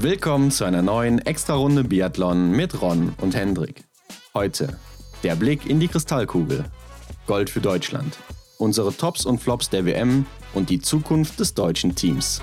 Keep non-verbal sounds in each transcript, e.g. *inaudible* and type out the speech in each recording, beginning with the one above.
Willkommen zu einer neuen Extra-Runde Biathlon mit Ron und Hendrik. Heute der Blick in die Kristallkugel. Gold für Deutschland. Unsere Tops und Flops der WM und die Zukunft des deutschen Teams.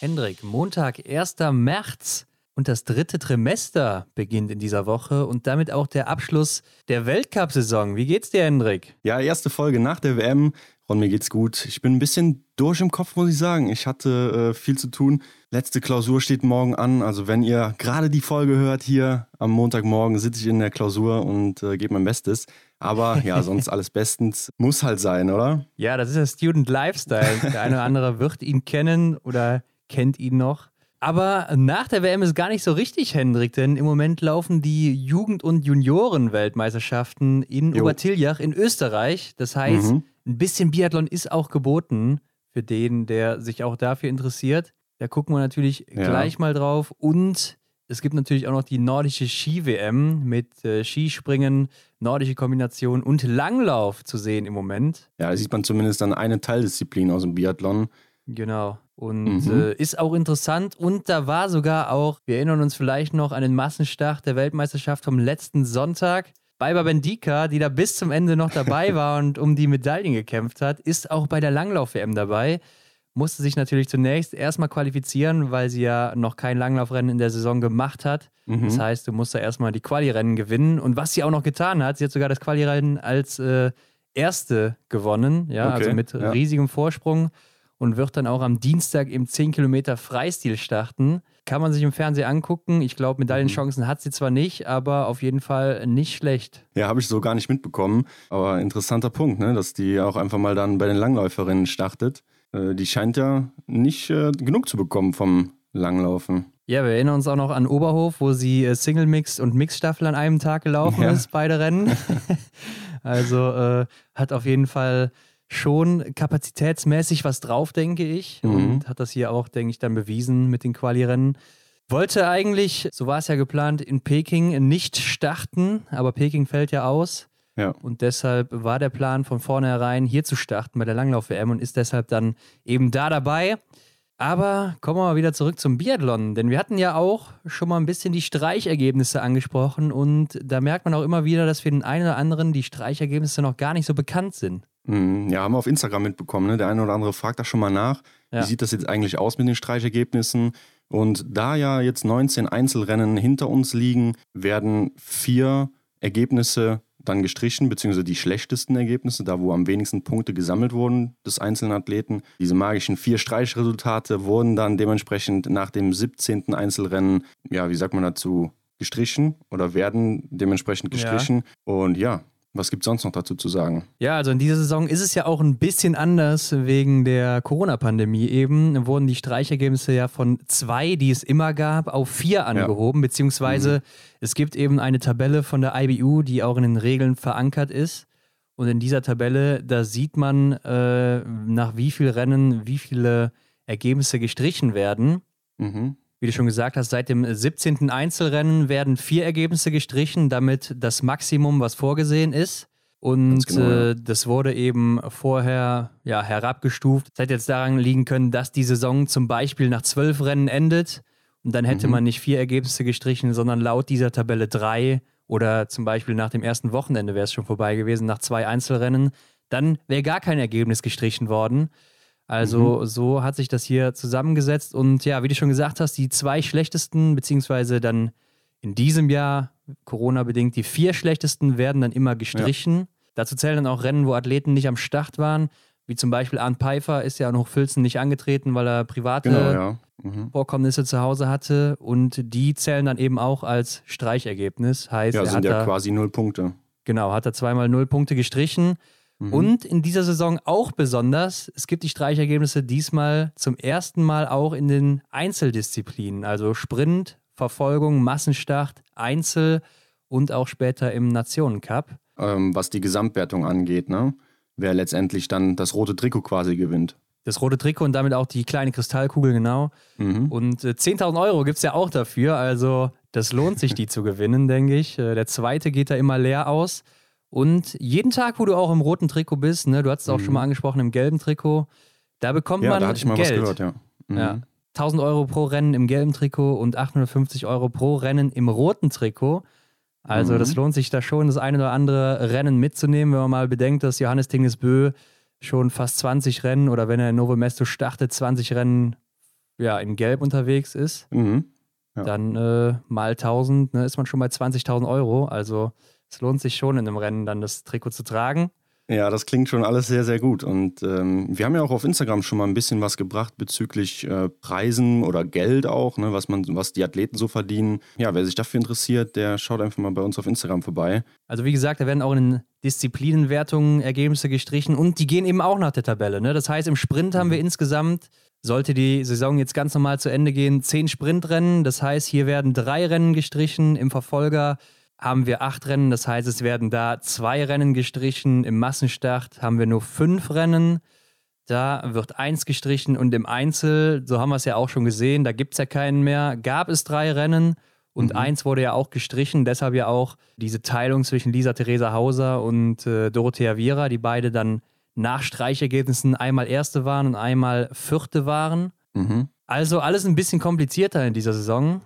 Hendrik, Montag, 1. März und das dritte Trimester beginnt in dieser Woche und damit auch der Abschluss der Weltcup-Saison. Wie geht's dir, Hendrik? Ja, erste Folge nach der WM. Ron, mir geht's gut. Ich bin ein bisschen durch im Kopf, muss ich sagen. Ich hatte äh, viel zu tun. Letzte Klausur steht morgen an. Also wenn ihr gerade die Folge hört hier am Montagmorgen, sitze ich in der Klausur und äh, gebe mein Bestes. Aber ja, *laughs* sonst alles bestens. Muss halt sein, oder? Ja, das ist der Student Lifestyle. Der eine oder andere wird ihn kennen oder kennt ihn noch. Aber nach der WM ist gar nicht so richtig, Hendrik, denn im Moment laufen die Jugend- und Junioren-Weltmeisterschaften in jo. Obertiljach in Österreich. Das heißt, mhm. Ein bisschen Biathlon ist auch geboten für den, der sich auch dafür interessiert. Da gucken wir natürlich ja. gleich mal drauf. Und es gibt natürlich auch noch die nordische Ski-WM mit äh, Skispringen, nordische Kombination und Langlauf zu sehen im Moment. Ja, da sieht man zumindest dann eine Teildisziplin aus dem Biathlon. Genau. Und mhm. äh, ist auch interessant. Und da war sogar auch, wir erinnern uns vielleicht noch an den Massenstart der Weltmeisterschaft vom letzten Sonntag. Baiba Bendika, die da bis zum Ende noch dabei *laughs* war und um die Medaillen gekämpft hat, ist auch bei der Langlauf-WM dabei. Musste sich natürlich zunächst erstmal qualifizieren, weil sie ja noch kein Langlaufrennen in der Saison gemacht hat. Mhm. Das heißt, du musst da erstmal die Quali-Rennen gewinnen. Und was sie auch noch getan hat, sie hat sogar das Quali-Rennen als äh, Erste gewonnen, ja, okay. also mit ja. riesigem Vorsprung und wird dann auch am Dienstag im 10 Kilometer Freistil starten. Kann man sich im Fernsehen angucken. Ich glaube, Medaillenchancen hat sie zwar nicht, aber auf jeden Fall nicht schlecht. Ja, habe ich so gar nicht mitbekommen. Aber interessanter Punkt, ne? dass die auch einfach mal dann bei den Langläuferinnen startet. Äh, die scheint ja nicht äh, genug zu bekommen vom Langlaufen. Ja, wir erinnern uns auch noch an Oberhof, wo sie äh, Single Mix und Mixstaffel an einem Tag gelaufen ja. ist, beide Rennen. *laughs* *laughs* also äh, hat auf jeden Fall schon kapazitätsmäßig was drauf, denke ich. Mhm. Und hat das hier auch, denke ich, dann bewiesen mit den Quali-Rennen. Wollte eigentlich, so war es ja geplant, in Peking nicht starten, aber Peking fällt ja aus. Ja. Und deshalb war der Plan von vornherein, hier zu starten bei der Langlauf-WM und ist deshalb dann eben da dabei. Aber kommen wir mal wieder zurück zum Biathlon, denn wir hatten ja auch schon mal ein bisschen die Streichergebnisse angesprochen und da merkt man auch immer wieder, dass für den einen oder anderen die Streichergebnisse noch gar nicht so bekannt sind. Mhm. Ja, haben wir auf Instagram mitbekommen. Ne? Der eine oder andere fragt da schon mal nach. Ja. Wie sieht das jetzt eigentlich aus mit den Streichergebnissen? Und da ja jetzt 19 Einzelrennen hinter uns liegen, werden vier Ergebnisse dann gestrichen, beziehungsweise die schlechtesten Ergebnisse, da wo am wenigsten Punkte gesammelt wurden des einzelnen Athleten. Diese magischen vier Streichresultate wurden dann dementsprechend nach dem 17. Einzelrennen, ja, wie sagt man dazu, gestrichen oder werden dementsprechend gestrichen. Ja. Und ja, was gibt es sonst noch dazu zu sagen? Ja, also in dieser Saison ist es ja auch ein bisschen anders wegen der Corona-Pandemie eben. Wurden die Streichergebnisse ja von zwei, die es immer gab, auf vier angehoben, ja. beziehungsweise mhm. es gibt eben eine Tabelle von der IBU, die auch in den Regeln verankert ist. Und in dieser Tabelle, da sieht man, äh, nach wie vielen Rennen wie viele Ergebnisse gestrichen werden. Mhm. Wie du schon gesagt hast, seit dem 17. Einzelrennen werden vier Ergebnisse gestrichen, damit das Maximum, was vorgesehen ist. Und genau, ja. äh, das wurde eben vorher ja, herabgestuft. Das hätte jetzt daran liegen können, dass die Saison zum Beispiel nach zwölf Rennen endet. Und dann hätte mhm. man nicht vier Ergebnisse gestrichen, sondern laut dieser Tabelle drei. Oder zum Beispiel nach dem ersten Wochenende wäre es schon vorbei gewesen, nach zwei Einzelrennen. Dann wäre gar kein Ergebnis gestrichen worden. Also mhm. so hat sich das hier zusammengesetzt. Und ja, wie du schon gesagt hast, die zwei schlechtesten, beziehungsweise dann in diesem Jahr, Corona-bedingt, die vier schlechtesten werden dann immer gestrichen. Ja. Dazu zählen dann auch Rennen, wo Athleten nicht am Start waren. Wie zum Beispiel Arndt Pfeiffer ist ja an Hochfilzen nicht angetreten, weil er private genau, ja. mhm. Vorkommnisse zu Hause hatte. Und die zählen dann eben auch als Streichergebnis. Heißt, ja, sind ja quasi null Punkte. Genau, hat er zweimal null Punkte gestrichen. Mhm. Und in dieser Saison auch besonders, es gibt die Streichergebnisse diesmal zum ersten Mal auch in den Einzeldisziplinen, also Sprint, Verfolgung, Massenstart, Einzel und auch später im Nationencup. Ähm, was die Gesamtwertung angeht, ne? Wer letztendlich dann das rote Trikot quasi gewinnt. Das rote Trikot und damit auch die kleine Kristallkugel, genau. Mhm. Und äh, 10.000 Euro gibt es ja auch dafür. Also, das lohnt sich, die zu gewinnen, *laughs* denke ich. Äh, der zweite geht da immer leer aus. Und jeden Tag, wo du auch im roten Trikot bist, ne, du hast es auch mhm. schon mal angesprochen, im gelben Trikot, da bekommt ja, man da hatte ich mal Geld. was gehört, ja. Mhm. ja. 1000 Euro pro Rennen im gelben Trikot und 850 Euro pro Rennen im roten Trikot. Also mhm. das lohnt sich da schon, das eine oder andere Rennen mitzunehmen, wenn man mal bedenkt, dass Johannes Tingesbö schon fast 20 Rennen oder wenn er in Novo Mesto startet, 20 Rennen ja, in Gelb unterwegs ist. Mhm. Ja. Dann äh, mal 1000 ne, ist man schon bei 20.000 Euro. Also es lohnt sich schon in einem Rennen dann das Trikot zu tragen. Ja, das klingt schon alles sehr, sehr gut. Und ähm, wir haben ja auch auf Instagram schon mal ein bisschen was gebracht bezüglich äh, Preisen oder Geld auch, ne, was, man, was die Athleten so verdienen. Ja, wer sich dafür interessiert, der schaut einfach mal bei uns auf Instagram vorbei. Also wie gesagt, da werden auch in Disziplinenwertungen Ergebnisse gestrichen und die gehen eben auch nach der Tabelle. Ne? Das heißt, im Sprint haben wir mhm. insgesamt, sollte die Saison jetzt ganz normal zu Ende gehen, zehn Sprintrennen. Das heißt, hier werden drei Rennen gestrichen im Verfolger haben wir acht Rennen. Das heißt, es werden da zwei Rennen gestrichen. Im Massenstart haben wir nur fünf Rennen. Da wird eins gestrichen und im Einzel, so haben wir es ja auch schon gesehen, da gibt es ja keinen mehr, gab es drei Rennen und mhm. eins wurde ja auch gestrichen. Deshalb ja auch diese Teilung zwischen Lisa Theresa Hauser und äh, Dorothea Viera, die beide dann nach Streichergebnissen einmal Erste waren und einmal Vierte waren. Mhm. Also alles ein bisschen komplizierter in dieser Saison.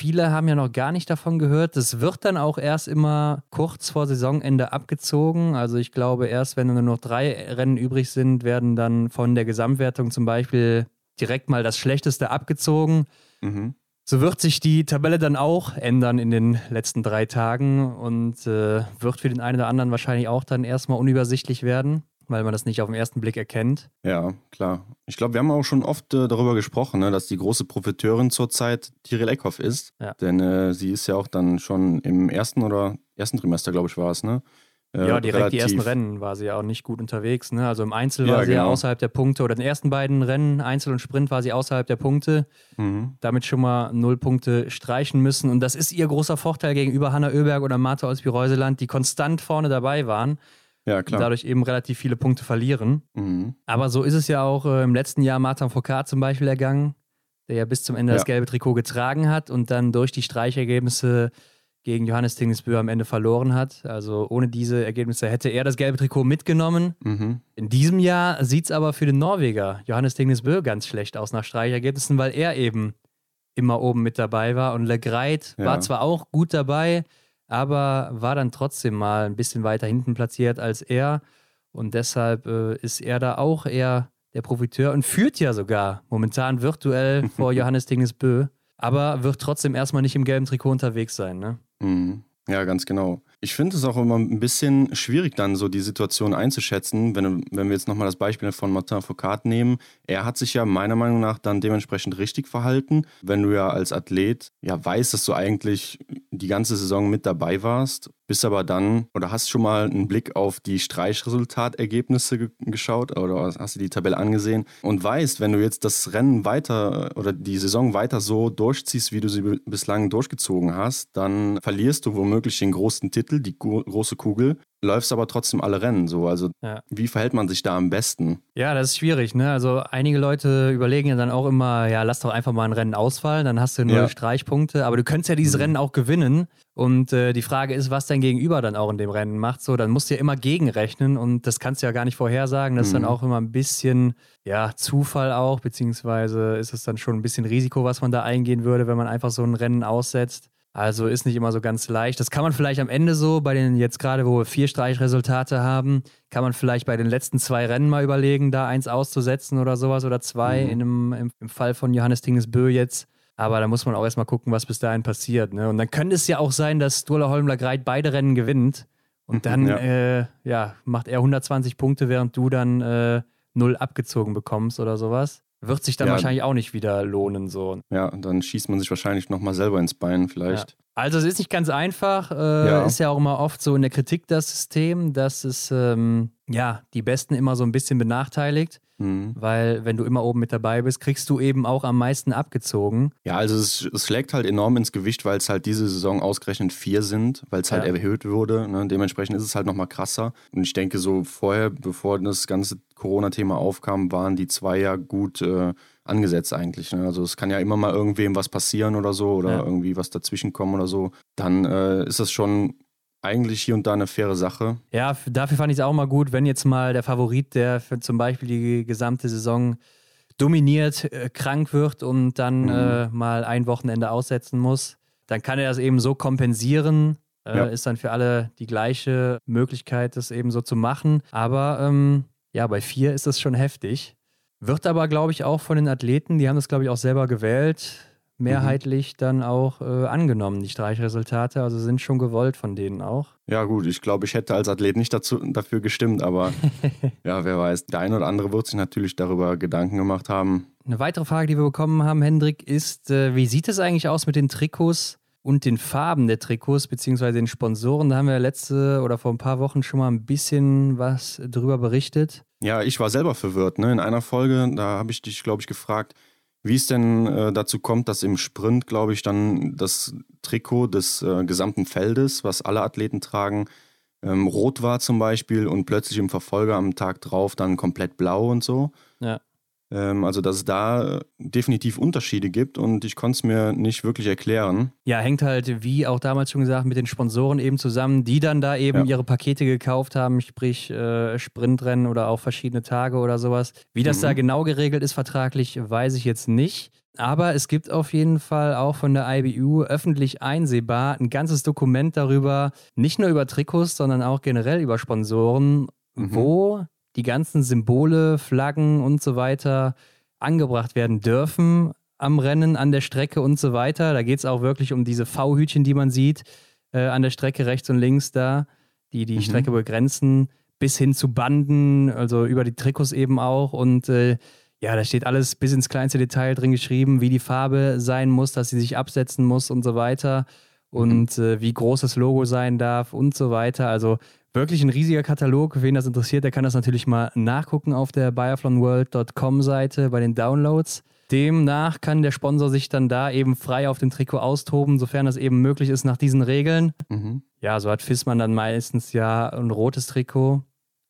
Viele haben ja noch gar nicht davon gehört. Das wird dann auch erst immer kurz vor Saisonende abgezogen. Also ich glaube, erst wenn nur noch drei Rennen übrig sind, werden dann von der Gesamtwertung zum Beispiel direkt mal das Schlechteste abgezogen. Mhm. So wird sich die Tabelle dann auch ändern in den letzten drei Tagen und äh, wird für den einen oder anderen wahrscheinlich auch dann erstmal unübersichtlich werden weil man das nicht auf den ersten Blick erkennt. Ja, klar. Ich glaube, wir haben auch schon oft äh, darüber gesprochen, ne, dass die große Profiteurin zurzeit Tiril Eckhoff ist. Ja. Denn äh, sie ist ja auch dann schon im ersten oder ersten Trimester, glaube ich, war es, ne? Äh, ja, direkt relativ. die ersten Rennen war sie ja auch nicht gut unterwegs. Ne? Also im Einzel war ja, sie genau. ja außerhalb der Punkte oder in den ersten beiden Rennen, Einzel und Sprint, war sie außerhalb der Punkte. Mhm. Damit schon mal null Punkte streichen müssen. Und das ist ihr großer Vorteil gegenüber Hanna Oeberg oder Martha Olsby-Reuseland, die konstant vorne dabei waren. Ja, klar. Und dadurch eben relativ viele Punkte verlieren. Mhm. Aber so ist es ja auch äh, im letzten Jahr Martin Foucault zum Beispiel ergangen, der ja bis zum Ende ja. das gelbe Trikot getragen hat und dann durch die Streichergebnisse gegen Johannes Tingesbö am Ende verloren hat. Also ohne diese Ergebnisse hätte er das gelbe Trikot mitgenommen. Mhm. In diesem Jahr sieht es aber für den Norweger Johannes Tingesbö ganz schlecht aus nach Streichergebnissen, weil er eben immer oben mit dabei war. Und Le Greit ja. war zwar auch gut dabei, aber war dann trotzdem mal ein bisschen weiter hinten platziert als er. Und deshalb äh, ist er da auch eher der Profiteur und führt ja sogar momentan virtuell *laughs* vor Johannes Dingesbö, aber wird trotzdem erstmal nicht im gelben Trikot unterwegs sein. Ne? Mhm. Ja, ganz genau. Ich finde es auch immer ein bisschen schwierig, dann so die Situation einzuschätzen, wenn, wenn wir jetzt nochmal das Beispiel von Martin Foucault nehmen. Er hat sich ja meiner Meinung nach dann dementsprechend richtig verhalten. Wenn du ja als Athlet ja weißt, dass du eigentlich die ganze Saison mit dabei warst, bist aber dann oder hast schon mal einen Blick auf die Streichresultatergebnisse ge geschaut oder hast du die Tabelle angesehen und weißt, wenn du jetzt das Rennen weiter oder die Saison weiter so durchziehst, wie du sie bislang durchgezogen hast, dann verlierst du womöglich den großen Titel, die große Kugel läufst aber trotzdem alle Rennen so. Also ja. wie verhält man sich da am besten? Ja, das ist schwierig, ne? Also einige Leute überlegen ja dann auch immer, ja, lass doch einfach mal ein Rennen ausfallen, dann hast du nur ja. Streichpunkte, aber du könntest ja dieses mhm. Rennen auch gewinnen. Und äh, die Frage ist, was dein Gegenüber dann auch in dem Rennen macht. So, dann musst du ja immer gegenrechnen und das kannst du ja gar nicht vorhersagen. Das mhm. ist dann mhm. auch immer ein bisschen, ja, Zufall auch, beziehungsweise ist es dann schon ein bisschen Risiko, was man da eingehen würde, wenn man einfach so ein Rennen aussetzt. Also ist nicht immer so ganz leicht. Das kann man vielleicht am Ende so, bei den jetzt gerade, wo wir vier Streichresultate haben, kann man vielleicht bei den letzten zwei Rennen mal überlegen, da eins auszusetzen oder sowas oder zwei, mhm. in einem, im, im, Fall von Johannes Tingesbö jetzt. Aber da muss man auch erstmal gucken, was bis dahin passiert. Ne? Und dann könnte es ja auch sein, dass Sturla Holmler Greit beide Rennen gewinnt. Und *laughs* dann ja. Äh, ja, macht er 120 Punkte, während du dann äh, null abgezogen bekommst oder sowas. Wird sich dann ja. wahrscheinlich auch nicht wieder lohnen. So. Ja, dann schießt man sich wahrscheinlich nochmal selber ins Bein, vielleicht. Ja. Also, es ist nicht ganz einfach. Äh, ja. Ist ja auch immer oft so in der Kritik das System, dass es ähm, ja die Besten immer so ein bisschen benachteiligt. Mhm. Weil, wenn du immer oben mit dabei bist, kriegst du eben auch am meisten abgezogen. Ja, also es, es schlägt halt enorm ins Gewicht, weil es halt diese Saison ausgerechnet vier sind, weil es halt ja. erhöht wurde. Ne? Dementsprechend ist es halt nochmal krasser. Und ich denke, so vorher, bevor das ganze Corona-Thema aufkam, waren die zwei ja gut äh, angesetzt eigentlich. Ne? Also es kann ja immer mal irgendwem was passieren oder so oder ja. irgendwie was dazwischen kommen oder so. Dann äh, ist das schon eigentlich hier und da eine faire Sache. Ja, dafür fand ich es auch mal gut, wenn jetzt mal der Favorit, der für zum Beispiel die gesamte Saison dominiert, äh, krank wird und dann mhm. äh, mal ein Wochenende aussetzen muss, dann kann er das eben so kompensieren. Äh, ja. Ist dann für alle die gleiche Möglichkeit, das eben so zu machen. Aber ähm, ja, bei vier ist das schon heftig. Wird aber, glaube ich, auch von den Athleten, die haben das, glaube ich, auch selber gewählt, mehrheitlich mhm. dann auch äh, angenommen, die Streichresultate. Also sind schon gewollt von denen auch. Ja, gut, ich glaube, ich hätte als Athlet nicht dazu, dafür gestimmt, aber *laughs* ja, wer weiß. Der eine oder andere wird sich natürlich darüber Gedanken gemacht haben. Eine weitere Frage, die wir bekommen haben, Hendrik, ist, äh, wie sieht es eigentlich aus mit den Trikots und den Farben der Trikots, beziehungsweise den Sponsoren? Da haben wir letzte oder vor ein paar Wochen schon mal ein bisschen was drüber berichtet. Ja, ich war selber verwirrt. Ne? In einer Folge, da habe ich dich, glaube ich, gefragt, wie es denn äh, dazu kommt, dass im Sprint, glaube ich, dann das Trikot des äh, gesamten Feldes, was alle Athleten tragen, ähm, rot war zum Beispiel und plötzlich im Verfolger am Tag drauf dann komplett blau und so. Ja. Ähm, also, dass es da äh, definitiv Unterschiede gibt und ich konnte es mir nicht wirklich erklären. Ja, hängt halt, wie auch damals schon gesagt, mit den Sponsoren eben zusammen, die dann da eben ja. ihre Pakete gekauft haben, sprich äh, Sprintrennen oder auch verschiedene Tage oder sowas. Wie das mhm. da genau geregelt ist vertraglich, weiß ich jetzt nicht. Aber es gibt auf jeden Fall auch von der IBU öffentlich einsehbar ein ganzes Dokument darüber, nicht nur über Trikots, sondern auch generell über Sponsoren, mhm. wo die ganzen Symbole, Flaggen und so weiter angebracht werden dürfen am Rennen, an der Strecke und so weiter. Da geht es auch wirklich um diese V-Hütchen, die man sieht äh, an der Strecke rechts und links da, die die mhm. Strecke begrenzen, bis hin zu Banden, also über die Trikots eben auch. Und äh, ja, da steht alles bis ins kleinste Detail drin geschrieben, wie die Farbe sein muss, dass sie sich absetzen muss und so weiter. Und mhm. äh, wie groß das Logo sein darf und so weiter. Also Wirklich ein riesiger Katalog. Wen das interessiert, der kann das natürlich mal nachgucken auf der biathlonworld.com Seite bei den Downloads. Demnach kann der Sponsor sich dann da eben frei auf dem Trikot austoben, sofern das eben möglich ist nach diesen Regeln. Mhm. Ja, so hat Fissmann dann meistens ja ein rotes Trikot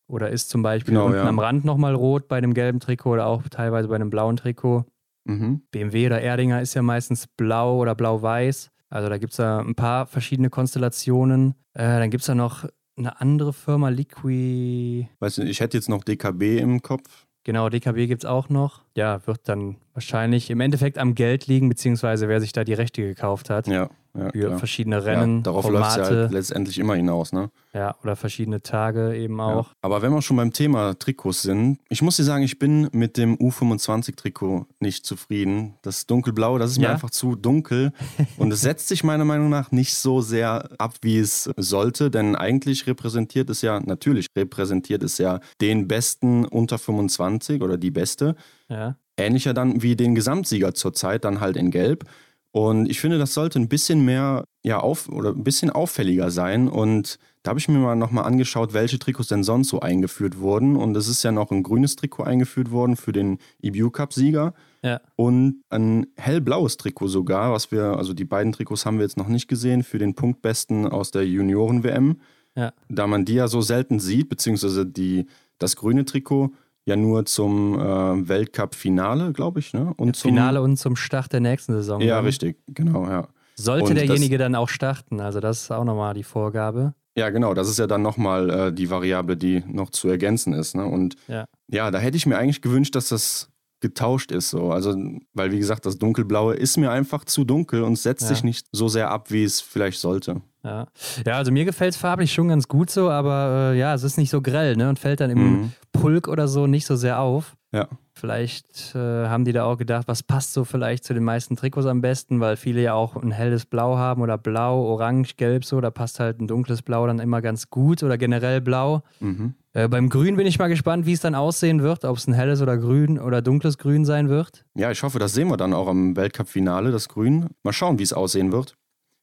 oder ist zum Beispiel genau, unten ja. am Rand nochmal rot bei dem gelben Trikot oder auch teilweise bei einem blauen Trikot. Mhm. BMW oder Erdinger ist ja meistens blau oder blau-weiß. Also da gibt es da ein paar verschiedene Konstellationen. Äh, dann gibt es da noch eine andere Firma, Liqui. Weißt du, ich hätte jetzt noch DKB im Kopf. Genau, DKB gibt es auch noch. Ja, wird dann wahrscheinlich im Endeffekt am Geld liegen, beziehungsweise wer sich da die Rechte gekauft hat. Ja ja, für klar. verschiedene Rennen. Ja, darauf läuft es ja halt letztendlich immer hinaus, ne? Ja, oder verschiedene Tage eben auch. Aber wenn wir schon beim Thema Trikots sind, ich muss dir sagen, ich bin mit dem U25-Trikot nicht zufrieden. Das dunkelblau, das ist mir einfach zu dunkel. Und es setzt sich meiner Meinung nach nicht so sehr ab, wie es sollte, denn eigentlich repräsentiert es ja, natürlich repräsentiert es ja den besten unter 25 oder die beste. Ja. Ähnlicher dann wie den Gesamtsieger zurzeit, dann halt in Gelb. Und ich finde, das sollte ein bisschen mehr, ja, auf oder ein bisschen auffälliger sein. Und da habe ich mir mal nochmal angeschaut, welche Trikots denn sonst so eingeführt wurden. Und es ist ja noch ein grünes Trikot eingeführt worden für den EBU Cup-Sieger. Ja. Und ein hellblaues Trikot sogar, was wir, also die beiden Trikots haben wir jetzt noch nicht gesehen, für den Punktbesten aus der Junioren-WM. Ja. Da man die ja so selten sieht, beziehungsweise die, das grüne Trikot ja nur zum äh, Weltcup-Finale, glaube ich. Ne? Und zum, Finale und zum Start der nächsten Saison. Ja, dann. richtig, genau, ja. Sollte und derjenige das, dann auch starten, also das ist auch nochmal die Vorgabe. Ja, genau, das ist ja dann nochmal äh, die Variable, die noch zu ergänzen ist. Ne? Und ja. ja, da hätte ich mir eigentlich gewünscht, dass das getauscht ist. So. Also, weil wie gesagt, das Dunkelblaue ist mir einfach zu dunkel und setzt ja. sich nicht so sehr ab, wie es vielleicht sollte. Ja, ja also mir gefällt es farblich schon ganz gut so, aber äh, ja, es ist nicht so grell ne? und fällt dann im mhm. Pulk oder so nicht so sehr auf. Ja. Vielleicht äh, haben die da auch gedacht, was passt so vielleicht zu den meisten Trikots am besten, weil viele ja auch ein helles Blau haben oder Blau, Orange, Gelb so, da passt halt ein dunkles Blau dann immer ganz gut oder generell Blau. Mhm. Äh, beim Grün bin ich mal gespannt, wie es dann aussehen wird, ob es ein helles oder grün oder dunkles Grün sein wird. Ja, ich hoffe, das sehen wir dann auch am Weltcup-Finale, das Grün. Mal schauen, wie es aussehen wird.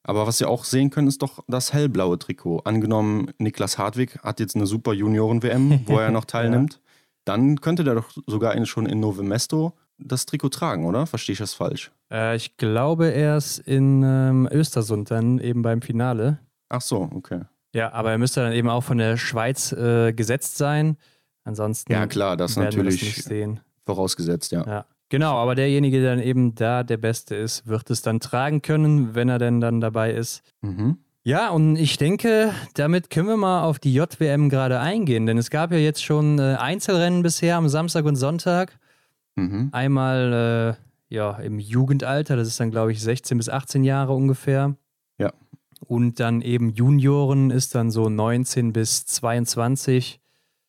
Aber was wir auch sehen können, ist doch das hellblaue Trikot. Angenommen, Niklas Hartwig hat jetzt eine super Junioren-WM, wo er noch *laughs* teilnimmt. ja. Dann könnte der doch sogar schon in Novemesto das Trikot tragen, oder? Verstehe ich das falsch? Äh, ich glaube erst in ähm, Östersund dann eben beim Finale. Ach so, okay. Ja, aber er müsste dann eben auch von der Schweiz äh, gesetzt sein. Ansonsten ja, klar, das natürlich das vorausgesetzt, ja. ja. Genau, aber derjenige, der dann eben da der Beste ist, wird es dann tragen können, wenn er denn dann dabei ist. Mhm. Ja, und ich denke, damit können wir mal auf die JWM gerade eingehen, denn es gab ja jetzt schon äh, Einzelrennen bisher am Samstag und Sonntag. Mhm. Einmal äh, ja, im Jugendalter, das ist dann, glaube ich, 16 bis 18 Jahre ungefähr. Ja. Und dann eben Junioren ist dann so 19 bis 22.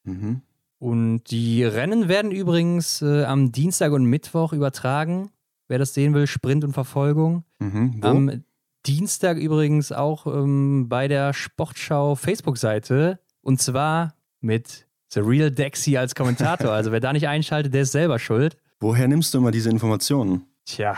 Mhm. Und die Rennen werden übrigens äh, am Dienstag und Mittwoch übertragen. Wer das sehen will, Sprint und Verfolgung. Mhm. Am Dienstag übrigens auch ähm, bei der Sportschau Facebook-Seite. Und zwar mit The Real Dexy als Kommentator. Also wer da nicht einschaltet, der ist selber schuld. Woher nimmst du immer diese Informationen? Tja,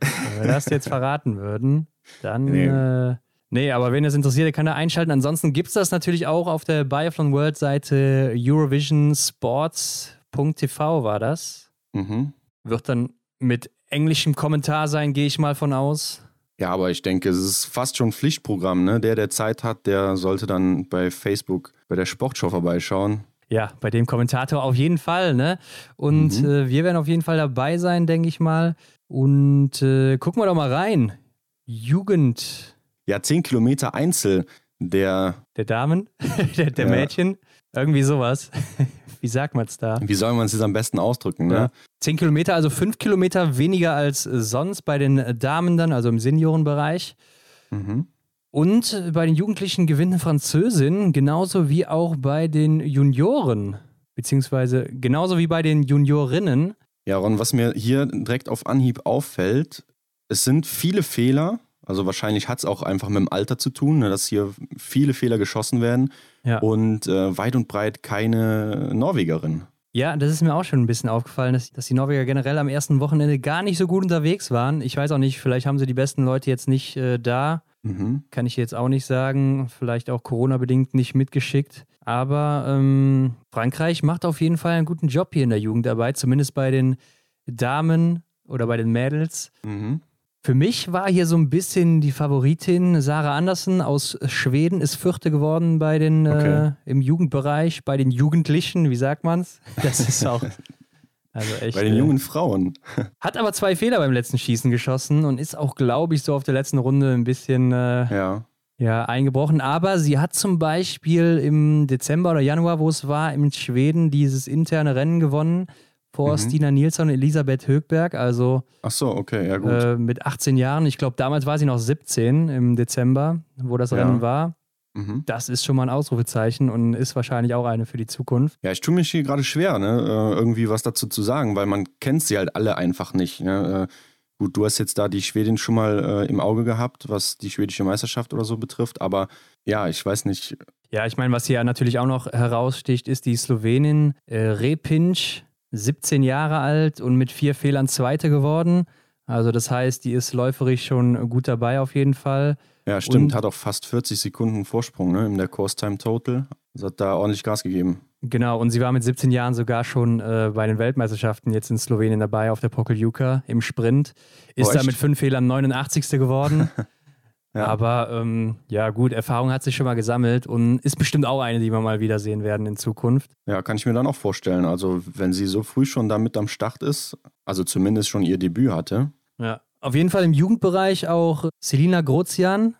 wenn wir das jetzt verraten würden, dann nee. Äh, Nee, aber wenn es interessiert, der kann da einschalten. Ansonsten gibt es das natürlich auch auf der Biathlon World Seite eurovisionsports.tv war das. Mhm. Wird dann mit englischem Kommentar sein, gehe ich mal von aus. Ja, aber ich denke, es ist fast schon Pflichtprogramm. Ne? Der, der Zeit hat, der sollte dann bei Facebook bei der Sportschau vorbeischauen. Ja, bei dem Kommentator auf jeden Fall. Ne? Und mhm. äh, wir werden auf jeden Fall dabei sein, denke ich mal. Und äh, gucken wir doch mal rein. Jugend ja, 10 Kilometer Einzel der. Der Damen, *laughs* der, der ja. Mädchen, irgendwie sowas. *laughs* Wie sagt man es da? Wie soll man es jetzt am besten ausdrücken? Ne? Ja. 10 Kilometer, also 5 Kilometer weniger als sonst bei den Damen dann, also im Seniorenbereich. Mhm. Und bei den Jugendlichen gewinnt eine Französin, genauso wie auch bei den Junioren, beziehungsweise genauso wie bei den Juniorinnen. Ja, Ron, was mir hier direkt auf Anhieb auffällt, es sind viele Fehler also wahrscheinlich hat es auch einfach mit dem Alter zu tun, ne, dass hier viele Fehler geschossen werden ja. und äh, weit und breit keine Norwegerin. Ja, das ist mir auch schon ein bisschen aufgefallen, dass, dass die Norweger generell am ersten Wochenende gar nicht so gut unterwegs waren. Ich weiß auch nicht, vielleicht haben sie die besten Leute jetzt nicht äh, da. Mhm. Kann ich jetzt auch nicht sagen. Vielleicht auch Corona-bedingt nicht mitgeschickt. Aber ähm, Frankreich macht auf jeden Fall einen guten Job hier in der Jugendarbeit, zumindest bei den Damen oder bei den Mädels. Mhm. Für mich war hier so ein bisschen die Favoritin Sarah Andersen aus Schweden, ist Vierte geworden bei den okay. äh, im Jugendbereich, bei den Jugendlichen, wie sagt man's? *laughs* Das ist auch. Also echt, bei den äh, jungen Frauen. *laughs* Hat aber zwei Fehler beim letzten Schießen geschossen und ist auch, glaube ich, so auf der letzten Runde ein bisschen äh, ja. Ja, eingebrochen. Aber sie hat zum Beispiel im Dezember oder Januar, wo es war, in Schweden dieses interne Rennen gewonnen vor mhm. Stina Nilsson und Elisabeth Högberg. Also Ach so, okay, ja gut. Äh, mit 18 Jahren. Ich glaube, damals war sie noch 17 im Dezember, wo das ja. Rennen war. Mhm. Das ist schon mal ein Ausrufezeichen und ist wahrscheinlich auch eine für die Zukunft. Ja, ich tue mich hier gerade schwer, ne, äh, irgendwie was dazu zu sagen, weil man kennt sie halt alle einfach nicht. Ne? Äh, gut, du hast jetzt da die Schwedin schon mal äh, im Auge gehabt, was die schwedische Meisterschaft oder so betrifft, aber ja, ich weiß nicht. Ja, ich meine, was hier natürlich auch noch heraussticht, ist die Slowenin äh, Repinch 17 Jahre alt und mit vier Fehlern Zweite geworden. Also das heißt, die ist läuferisch schon gut dabei auf jeden Fall. Ja, stimmt. Und hat auch fast 40 Sekunden Vorsprung ne, in der Course Time Total. Also hat da ordentlich Gas gegeben. Genau, und sie war mit 17 Jahren sogar schon äh, bei den Weltmeisterschaften jetzt in Slowenien dabei auf der Pokeljuka im Sprint. Ist oh, da mit fünf Fehlern 89. geworden. *laughs* Ja. Aber ähm, ja, gut, Erfahrung hat sich schon mal gesammelt und ist bestimmt auch eine, die wir mal wiedersehen werden in Zukunft. Ja, kann ich mir dann auch vorstellen. Also, wenn sie so früh schon damit am Start ist, also zumindest schon ihr Debüt hatte. Ja, auf jeden Fall im Jugendbereich auch Selina Grozian,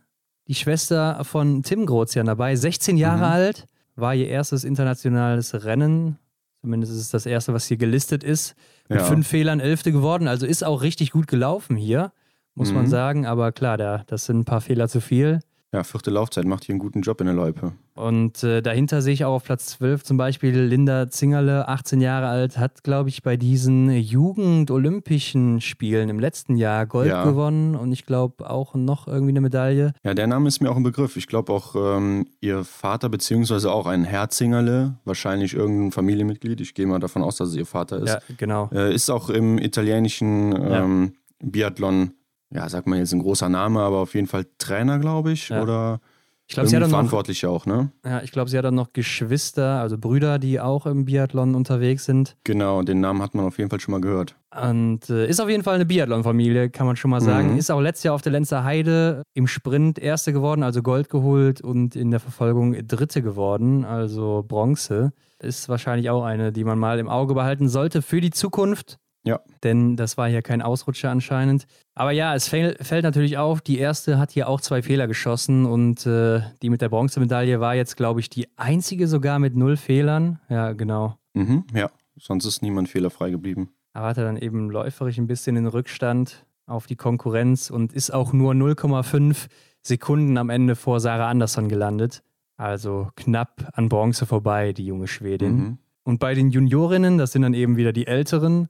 die Schwester von Tim Grozian dabei, 16 Jahre mhm. alt, war ihr erstes internationales Rennen. Zumindest ist es das erste, was hier gelistet ist. Mit ja. fünf Fehlern Elfte geworden, also ist auch richtig gut gelaufen hier muss mhm. man sagen. Aber klar, da, das sind ein paar Fehler zu viel. Ja, vierte Laufzeit macht hier einen guten Job in der Loipe. Und äh, dahinter sehe ich auch auf Platz 12 zum Beispiel Linda Zingerle, 18 Jahre alt, hat, glaube ich, bei diesen Jugend-Olympischen Spielen im letzten Jahr Gold ja. gewonnen und ich glaube auch noch irgendwie eine Medaille. Ja, der Name ist mir auch ein Begriff. Ich glaube auch ähm, ihr Vater, beziehungsweise auch ein Herr Zingerle, wahrscheinlich irgendein Familienmitglied, ich gehe mal davon aus, dass es ihr Vater ist. Ja, genau. Äh, ist auch im italienischen ähm, ja. Biathlon ja, sagt man jetzt ein großer Name, aber auf jeden Fall Trainer, glaube ich, ja. oder ich glaube, sie hat dann verantwortlich noch, auch, ne? Ja, ich glaube, sie hat dann noch Geschwister, also Brüder, die auch im Biathlon unterwegs sind. Genau, den Namen hat man auf jeden Fall schon mal gehört. Und äh, ist auf jeden Fall eine Biathlon-Familie, kann man schon mal sagen. Mhm. Ist auch letztes Jahr auf der Lenzer Heide im Sprint Erste geworden, also Gold geholt und in der Verfolgung Dritte geworden, also Bronze. Ist wahrscheinlich auch eine, die man mal im Auge behalten sollte für die Zukunft. Ja. Denn das war hier kein Ausrutscher anscheinend. Aber ja, es fällt, fällt natürlich auf, die erste hat hier auch zwei Fehler geschossen und äh, die mit der Bronzemedaille war jetzt, glaube ich, die einzige sogar mit null Fehlern. Ja, genau. Mhm, ja, sonst ist niemand fehlerfrei geblieben. Aber hat er dann eben läuferisch ein bisschen in Rückstand auf die Konkurrenz und ist auch nur 0,5 Sekunden am Ende vor Sarah Andersson gelandet. Also knapp an Bronze vorbei, die junge Schwedin. Mhm. Und bei den Juniorinnen, das sind dann eben wieder die Älteren,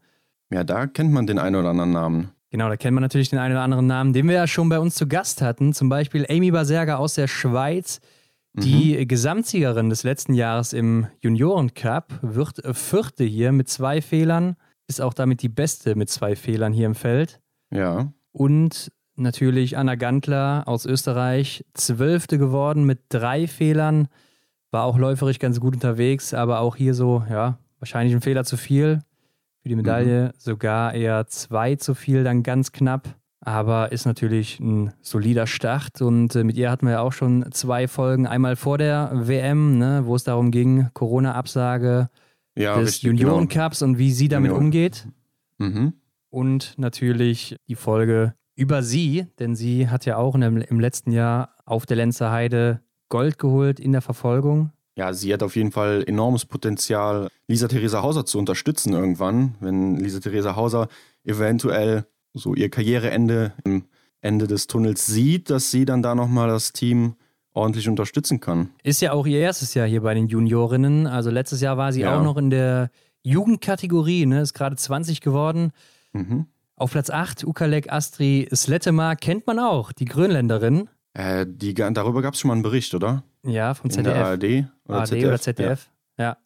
ja, da kennt man den einen oder anderen Namen. Genau, da kennt man natürlich den einen oder anderen Namen, den wir ja schon bei uns zu Gast hatten. Zum Beispiel Amy Baserga aus der Schweiz, die mhm. Gesamtsiegerin des letzten Jahres im Juniorencup, wird Vierte hier mit zwei Fehlern, ist auch damit die Beste mit zwei Fehlern hier im Feld. Ja. Und natürlich Anna Gantler aus Österreich, Zwölfte geworden mit drei Fehlern. War auch läuferisch ganz gut unterwegs, aber auch hier so, ja, wahrscheinlich ein Fehler zu viel. Für die Medaille mhm. sogar eher zwei zu viel, dann ganz knapp. Aber ist natürlich ein solider Start und äh, mit ihr hatten wir ja auch schon zwei Folgen. Einmal vor der WM, ne, wo es darum ging, Corona-Absage ja, des Junioren-Cups genau. und wie sie damit Junior. umgeht. Mhm. Und natürlich die Folge über sie, denn sie hat ja auch im, im letzten Jahr auf der Lenzer Heide Gold geholt in der Verfolgung ja, sie hat auf jeden Fall enormes Potenzial, Lisa Theresa Hauser zu unterstützen irgendwann, wenn Lisa Theresa Hauser eventuell so ihr Karriereende im Ende des Tunnels sieht, dass sie dann da nochmal das Team ordentlich unterstützen kann. Ist ja auch ihr erstes Jahr hier bei den Juniorinnen. Also letztes Jahr war sie ja. auch noch in der Jugendkategorie, ne? ist gerade 20 geworden. Mhm. Auf Platz 8 Ukalek Astri Sletema kennt man auch, die Grönländerin. Äh, die, darüber gab es schon mal einen Bericht, oder? Ja, vom ZDF. In der ARD oder ARD ZDF? oder ZDF. Ja, ja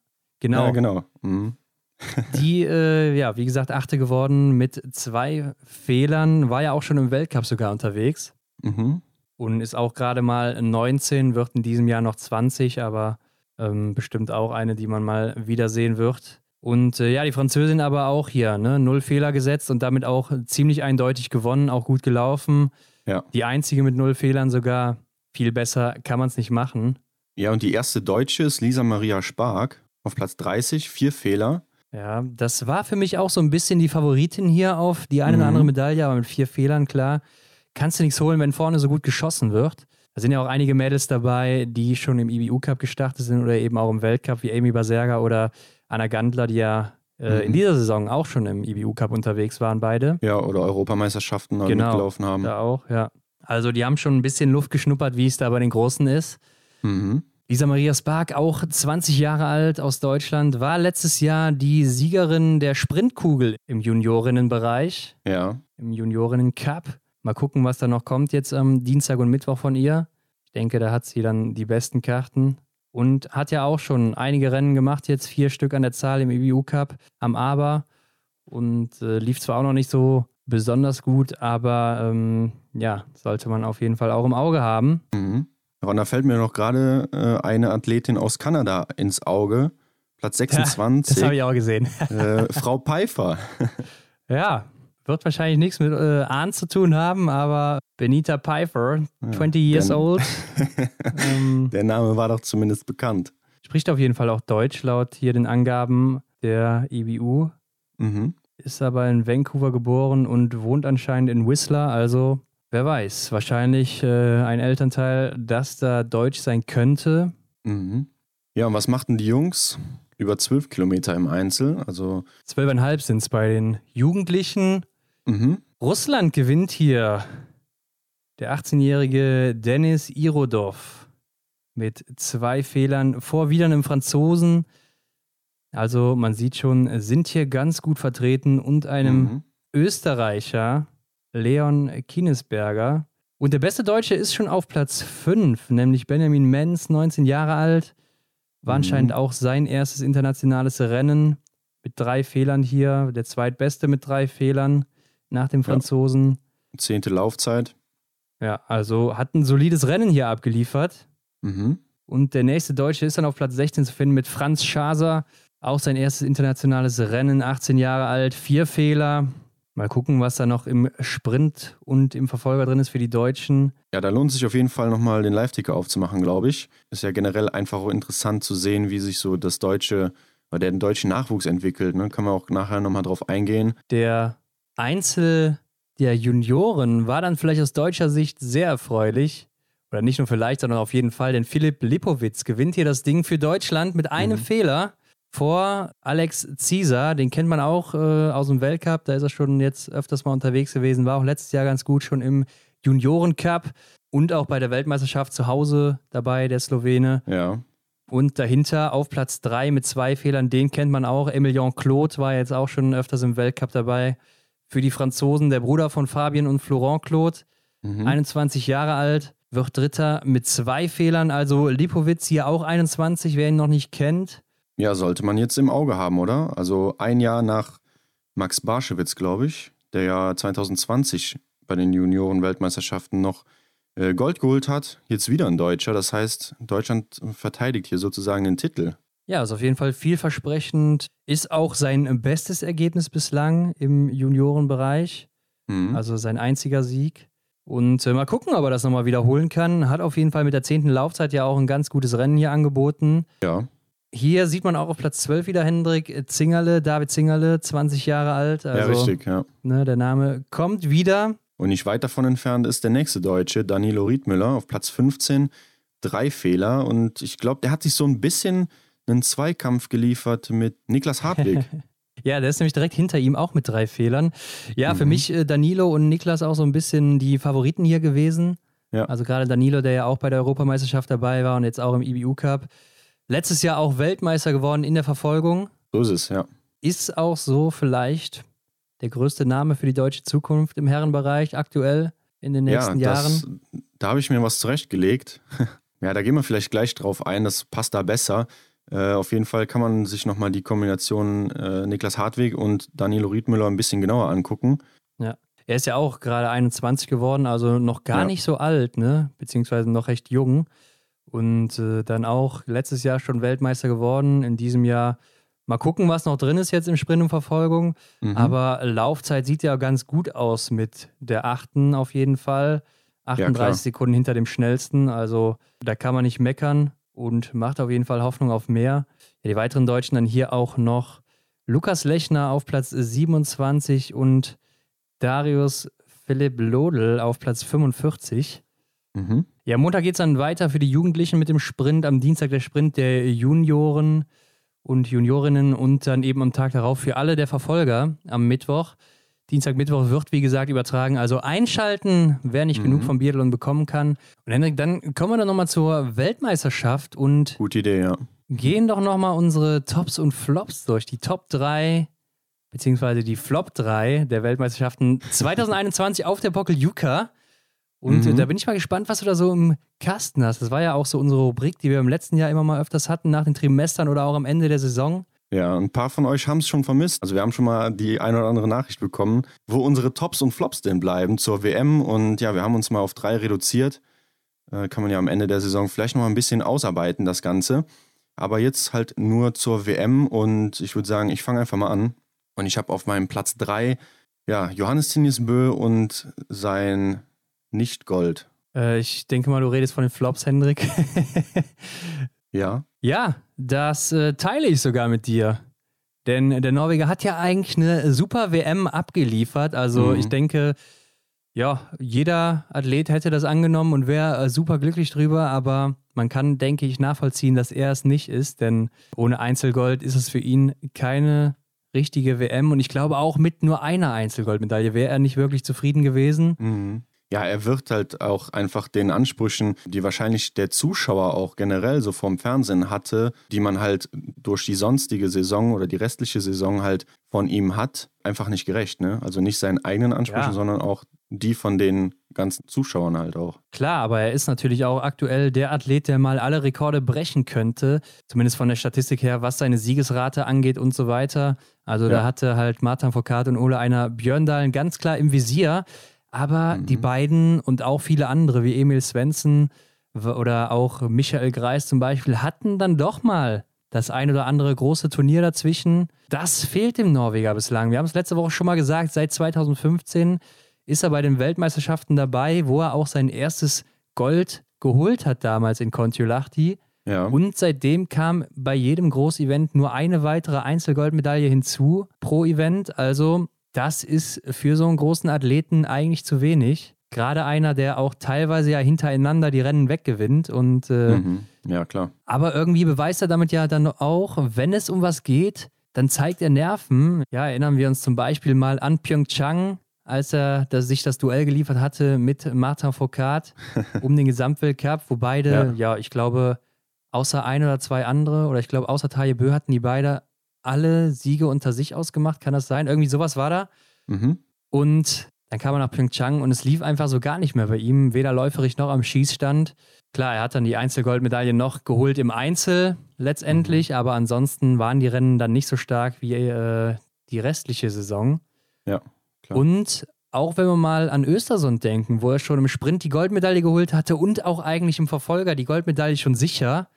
genau. Ja, genau. Mhm. *laughs* Die, äh, ja, wie gesagt, achte geworden mit zwei Fehlern, war ja auch schon im Weltcup sogar unterwegs. Mhm. Und ist auch gerade mal 19, wird in diesem Jahr noch 20, aber ähm, bestimmt auch eine, die man mal wiedersehen wird. Und äh, ja, die Französin aber auch hier, ne? Null Fehler gesetzt und damit auch ziemlich eindeutig gewonnen, auch gut gelaufen. Ja. Die einzige mit null Fehlern sogar. Viel besser kann man es nicht machen. Ja, und die erste Deutsche ist Lisa Maria Spark auf Platz 30, vier Fehler. Ja, das war für mich auch so ein bisschen die Favoritin hier auf die eine mhm. oder andere Medaille, aber mit vier Fehlern, klar, kannst du nichts holen, wenn vorne so gut geschossen wird. Da sind ja auch einige Mädels dabei, die schon im IBU Cup gestartet sind oder eben auch im Weltcup, wie Amy Baserga oder Anna Gandler, die ja äh, mhm. in dieser Saison auch schon im IBU Cup unterwegs waren, beide. Ja, oder Europameisterschaften genau, mitgelaufen haben. Da auch, ja. Also die haben schon ein bisschen Luft geschnuppert, wie es da bei den Großen ist. Mhm. Lisa Maria Spark, auch 20 Jahre alt aus Deutschland, war letztes Jahr die Siegerin der Sprintkugel im Juniorinnenbereich. Ja. Im Juniorinnen-Cup. Mal gucken, was da noch kommt jetzt am Dienstag und Mittwoch von ihr. Ich denke, da hat sie dann die besten Karten. Und hat ja auch schon einige Rennen gemacht, jetzt vier Stück an der Zahl im EBU Cup am Aber. Und äh, lief zwar auch noch nicht so besonders gut, aber ähm, ja, sollte man auf jeden Fall auch im Auge haben. Mhm. Und da fällt mir noch gerade äh, eine Athletin aus Kanada ins Auge. Platz 26. Ja, das habe ich auch gesehen. *laughs* äh, Frau Pfeiffer. ja, wird wahrscheinlich nichts mit äh, Ahn zu tun haben, aber Benita Pfeiffer, 20 years der, old. *laughs* ähm, der Name war doch zumindest bekannt. Spricht auf jeden Fall auch Deutsch laut hier den Angaben der EBU. Mhm. Ist aber in Vancouver geboren und wohnt anscheinend in Whistler, also wer weiß, wahrscheinlich äh, ein Elternteil, das da deutsch sein könnte. Mhm. Ja, und was machten die Jungs? Über zwölf Kilometer im Einzel, also. Zwölfeinhalb sind es bei den Jugendlichen. Mhm. Russland gewinnt hier. Der 18-jährige Denis Irodov mit zwei Fehlern vor wieder einem Franzosen. Also man sieht schon, sind hier ganz gut vertreten und einem mhm. Österreicher, Leon Kinesberger. Und der beste Deutsche ist schon auf Platz 5, nämlich Benjamin Menz, 19 Jahre alt. War mhm. anscheinend auch sein erstes internationales Rennen mit drei Fehlern hier. Der zweitbeste mit drei Fehlern nach dem Franzosen. Ja. Zehnte Laufzeit. Ja, also hat ein solides Rennen hier abgeliefert. Mhm. Und der nächste Deutsche ist dann auf Platz 16 zu finden mit Franz Schaser. Auch sein erstes internationales Rennen, 18 Jahre alt, vier Fehler. Mal gucken, was da noch im Sprint und im Verfolger drin ist für die Deutschen. Ja, da lohnt sich auf jeden Fall nochmal den Live-Ticker aufzumachen, glaube ich. Ist ja generell einfach interessant zu sehen, wie sich so das deutsche weil der den deutschen Nachwuchs entwickelt. Ne? Kann man auch nachher nochmal drauf eingehen. Der Einzel der Junioren war dann vielleicht aus deutscher Sicht sehr erfreulich. Oder nicht nur vielleicht, sondern auf jeden Fall, denn Philipp Lipowitz gewinnt hier das Ding für Deutschland mit einem mhm. Fehler vor Alex Caesar. Den kennt man auch äh, aus dem Weltcup. Da ist er schon jetzt öfters mal unterwegs gewesen. War auch letztes Jahr ganz gut schon im Juniorencup und auch bei der Weltmeisterschaft zu Hause dabei, der Slowene. Ja. Und dahinter auf Platz 3 mit zwei Fehlern, den kennt man auch. Emilien Claude war jetzt auch schon öfters im Weltcup dabei. Für die Franzosen der Bruder von Fabien und Florent Claude, mhm. 21 Jahre alt, wird Dritter mit zwei Fehlern. Also Lipowitz hier auch 21, wer ihn noch nicht kennt. Ja, sollte man jetzt im Auge haben, oder? Also ein Jahr nach Max Barschewitz, glaube ich, der ja 2020 bei den Junioren-Weltmeisterschaften noch äh, Gold geholt hat. Jetzt wieder ein Deutscher. Das heißt, Deutschland verteidigt hier sozusagen den Titel. Ja, ist auf jeden Fall vielversprechend. Ist auch sein bestes Ergebnis bislang im Juniorenbereich. Mhm. Also sein einziger Sieg. Und äh, mal gucken, ob er das nochmal wiederholen kann. Hat auf jeden Fall mit der zehnten Laufzeit ja auch ein ganz gutes Rennen hier angeboten. Ja. Hier sieht man auch auf Platz 12 wieder Hendrik Zingerle, David Zingerle, 20 Jahre alt. Also, ja, richtig, ja. Ne, der Name kommt wieder. Und nicht weit davon entfernt ist der nächste Deutsche, Danilo Riedmüller, auf Platz 15. Drei Fehler. Und ich glaube, der hat sich so ein bisschen einen Zweikampf geliefert mit Niklas Hartwig. *laughs* ja, der ist nämlich direkt hinter ihm auch mit drei Fehlern. Ja, mhm. für mich äh, Danilo und Niklas auch so ein bisschen die Favoriten hier gewesen. Ja. Also gerade Danilo, der ja auch bei der Europameisterschaft dabei war und jetzt auch im IBU Cup. Letztes Jahr auch Weltmeister geworden in der Verfolgung. So ist es, ja. Ist auch so vielleicht der größte Name für die deutsche Zukunft im Herrenbereich aktuell in den nächsten ja, das, Jahren? Da habe ich mir was zurechtgelegt. *laughs* ja, da gehen wir vielleicht gleich drauf ein, das passt da besser. Äh, auf jeden Fall kann man sich nochmal die Kombination äh, Niklas Hartwig und Danilo Riedmüller ein bisschen genauer angucken. Ja. Er ist ja auch gerade 21 geworden, also noch gar ja. nicht so alt, ne? Beziehungsweise noch recht jung. Und äh, dann auch letztes Jahr schon Weltmeister geworden. In diesem Jahr Mal gucken, was noch drin ist jetzt im Sprint und Verfolgung. Mhm. Aber Laufzeit sieht ja ganz gut aus mit der achten auf jeden Fall. 38 ja, Sekunden hinter dem schnellsten. Also da kann man nicht meckern und macht auf jeden Fall Hoffnung auf mehr. Ja, die weiteren Deutschen dann hier auch noch Lukas Lechner auf Platz 27 und Darius Philipp Lodl auf Platz 45. Mhm. Ja, Montag geht es dann weiter für die Jugendlichen mit dem Sprint. Am Dienstag der Sprint der Junioren und Juniorinnen und dann eben am Tag darauf für alle der Verfolger am Mittwoch. Dienstag, Mittwoch wird, wie gesagt, übertragen. Also einschalten, wer nicht mhm. genug vom Biathlon bekommen kann. Und Hendrik, dann kommen wir dann nochmal zur Weltmeisterschaft und Gute Idee, ja. gehen doch nochmal unsere Tops und Flops durch. Die Top 3 beziehungsweise die Flop 3 der Weltmeisterschaften *laughs* 2021 auf der Bockel Juka. Und äh, mhm. da bin ich mal gespannt, was du da so im Kasten hast. Das war ja auch so unsere Rubrik, die wir im letzten Jahr immer mal öfters hatten, nach den Trimestern oder auch am Ende der Saison. Ja, ein paar von euch haben es schon vermisst. Also wir haben schon mal die eine oder andere Nachricht bekommen, wo unsere Tops und Flops denn bleiben zur WM. Und ja, wir haben uns mal auf drei reduziert. Äh, kann man ja am Ende der Saison vielleicht noch mal ein bisschen ausarbeiten, das Ganze. Aber jetzt halt nur zur WM und ich würde sagen, ich fange einfach mal an. Und ich habe auf meinem Platz drei ja, Johannes Tinius Bö und sein nicht Gold. Äh, ich denke mal, du redest von den Flops, Hendrik. *laughs* ja. Ja, das äh, teile ich sogar mit dir. Denn der Norweger hat ja eigentlich eine super WM abgeliefert. Also mhm. ich denke, ja, jeder Athlet hätte das angenommen und wäre äh, super glücklich drüber, aber man kann, denke ich, nachvollziehen, dass er es nicht ist, denn ohne Einzelgold ist es für ihn keine richtige WM und ich glaube auch mit nur einer Einzelgoldmedaille wäre er nicht wirklich zufrieden gewesen. Mhm ja, er wird halt auch einfach den Ansprüchen, die wahrscheinlich der Zuschauer auch generell so vom Fernsehen hatte, die man halt durch die sonstige Saison oder die restliche Saison halt von ihm hat, einfach nicht gerecht. Ne? Also nicht seinen eigenen Ansprüchen, ja. sondern auch die von den ganzen Zuschauern halt auch. Klar, aber er ist natürlich auch aktuell der Athlet, der mal alle Rekorde brechen könnte, zumindest von der Statistik her, was seine Siegesrate angeht und so weiter. Also ja. da hatte halt Martin Foucault und Ole Einer Björndalen ganz klar im Visier. Aber mhm. die beiden und auch viele andere, wie Emil Svensson oder auch Michael Greis zum Beispiel, hatten dann doch mal das ein oder andere große Turnier dazwischen. Das fehlt dem Norweger bislang. Wir haben es letzte Woche schon mal gesagt, seit 2015 ist er bei den Weltmeisterschaften dabei, wo er auch sein erstes Gold geholt hat damals in Kontiolahti. Ja. Und seitdem kam bei jedem Großevent nur eine weitere Einzelgoldmedaille hinzu pro Event. Also das ist für so einen großen Athleten eigentlich zu wenig. Gerade einer, der auch teilweise ja hintereinander die Rennen weggewinnt. Und, äh, mhm. Ja, klar. Aber irgendwie beweist er damit ja dann auch, wenn es um was geht, dann zeigt er Nerven. Ja, erinnern wir uns zum Beispiel mal an Pyeongchang, als er das, sich das Duell geliefert hatte mit Martin Foucault *laughs* um den Gesamtweltcup, wo beide, ja. ja, ich glaube, außer ein oder zwei andere, oder ich glaube, außer Taye Bö hatten die beide alle Siege unter sich ausgemacht. Kann das sein? Irgendwie sowas war da. Mhm. Und dann kam er nach Pyeongchang und es lief einfach so gar nicht mehr bei ihm, weder läuferig noch am Schießstand. Klar, er hat dann die Einzelgoldmedaille noch geholt im Einzel letztendlich, mhm. aber ansonsten waren die Rennen dann nicht so stark wie äh, die restliche Saison. Ja, klar. Und auch wenn wir mal an Östersund denken, wo er schon im Sprint die Goldmedaille geholt hatte und auch eigentlich im Verfolger die Goldmedaille schon sicher,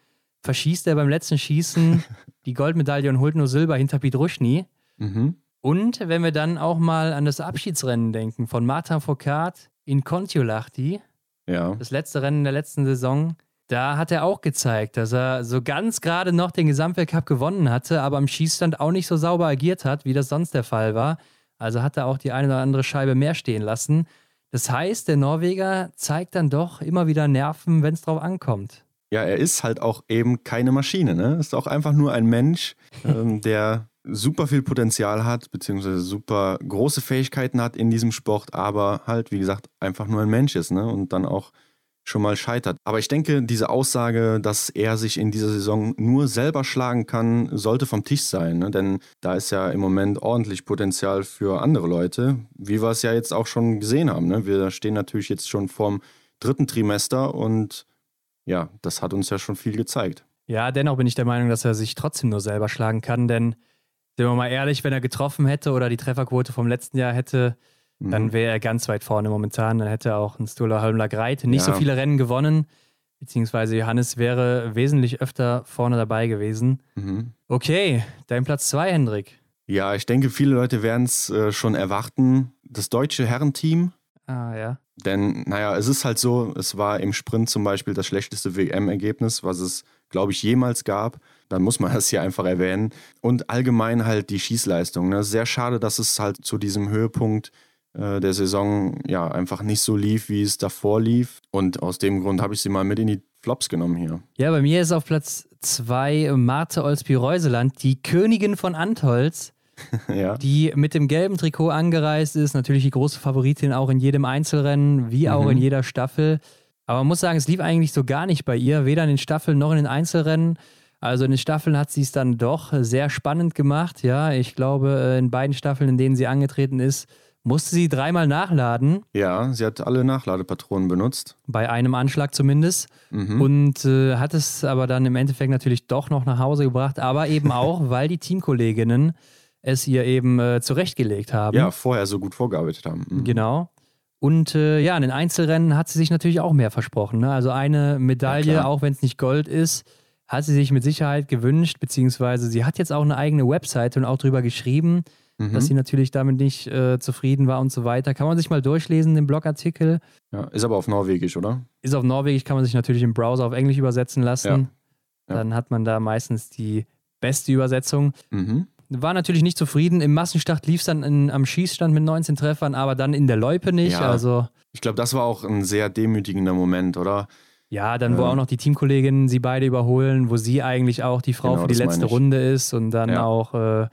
verschießt er beim letzten Schießen *laughs* die Goldmedaille und holt nur Silber hinter Pidruschny. Mhm. Und wenn wir dann auch mal an das Abschiedsrennen denken von Martin Foucault in Kontiolahti, ja. das letzte Rennen der letzten Saison, da hat er auch gezeigt, dass er so ganz gerade noch den Gesamtweltcup gewonnen hatte, aber am Schießstand auch nicht so sauber agiert hat, wie das sonst der Fall war. Also hat er auch die eine oder andere Scheibe mehr stehen lassen. Das heißt, der Norweger zeigt dann doch immer wieder Nerven, wenn es drauf ankommt. Ja, er ist halt auch eben keine Maschine. Ne? Ist auch einfach nur ein Mensch, *laughs* ähm, der super viel Potenzial hat, beziehungsweise super große Fähigkeiten hat in diesem Sport, aber halt, wie gesagt, einfach nur ein Mensch ist ne? und dann auch schon mal scheitert. Aber ich denke, diese Aussage, dass er sich in dieser Saison nur selber schlagen kann, sollte vom Tisch sein. Ne? Denn da ist ja im Moment ordentlich Potenzial für andere Leute, wie wir es ja jetzt auch schon gesehen haben. Ne? Wir stehen natürlich jetzt schon vorm dritten Trimester und ja, das hat uns ja schon viel gezeigt. Ja, dennoch bin ich der Meinung, dass er sich trotzdem nur selber schlagen kann, denn sind wir mal ehrlich, wenn er getroffen hätte oder die Trefferquote vom letzten Jahr hätte, mhm. dann wäre er ganz weit vorne momentan. Dann hätte er auch ein Sturla Holmler Greit nicht ja. so viele Rennen gewonnen, beziehungsweise Johannes wäre wesentlich öfter vorne dabei gewesen. Mhm. Okay, dein Platz zwei, Hendrik. Ja, ich denke, viele Leute werden es äh, schon erwarten. Das deutsche Herrenteam. Ah, ja. Denn, naja, es ist halt so, es war im Sprint zum Beispiel das schlechteste WM-Ergebnis, was es, glaube ich, jemals gab dann muss man *laughs* das hier einfach erwähnen. Und allgemein halt die Schießleistung. Ne? Sehr schade, dass es halt zu diesem Höhepunkt äh, der Saison ja einfach nicht so lief, wie es davor lief. Und aus dem Grund habe ich sie mal mit in die Flops genommen hier. Ja, bei mir ist auf Platz zwei Marte Olsby-Reuseland, die Königin von Antholz. *laughs* ja. Die mit dem gelben Trikot angereist ist, natürlich die große Favoritin auch in jedem Einzelrennen, wie auch mhm. in jeder Staffel. Aber man muss sagen, es lief eigentlich so gar nicht bei ihr, weder in den Staffeln noch in den Einzelrennen. Also in den Staffeln hat sie es dann doch sehr spannend gemacht. Ja, ich glaube, äh, in beiden Staffeln, in denen sie angetreten ist, musste sie dreimal nachladen. Ja, sie hat alle Nachladepatronen benutzt. Bei einem Anschlag zumindest. Mhm. Und äh, hat es aber dann im Endeffekt natürlich doch noch nach Hause gebracht. Aber eben *laughs* auch, weil die Teamkolleginnen es ihr eben äh, zurechtgelegt haben. Ja, vorher so gut vorgearbeitet haben. Mhm. Genau. Und äh, ja, in den Einzelrennen hat sie sich natürlich auch mehr versprochen. Ne? Also eine Medaille, ja, auch wenn es nicht Gold ist, hat sie sich mit Sicherheit gewünscht, beziehungsweise sie hat jetzt auch eine eigene Webseite und auch darüber geschrieben, mhm. dass sie natürlich damit nicht äh, zufrieden war und so weiter. Kann man sich mal durchlesen, den Blogartikel. Ja, ist aber auf Norwegisch, oder? Ist auf Norwegisch, kann man sich natürlich im Browser auf Englisch übersetzen lassen. Ja. Dann hat man da meistens die beste Übersetzung. Mhm. War natürlich nicht zufrieden. Im Massenstart lief es dann in, am Schießstand mit 19 Treffern, aber dann in der Loipe nicht. Ja. Also ich glaube, das war auch ein sehr demütigender Moment, oder? Ja, dann, wo auch noch die Teamkolleginnen sie beide überholen, wo sie eigentlich auch die Frau genau, für die letzte Runde ist und dann ja. auch äh,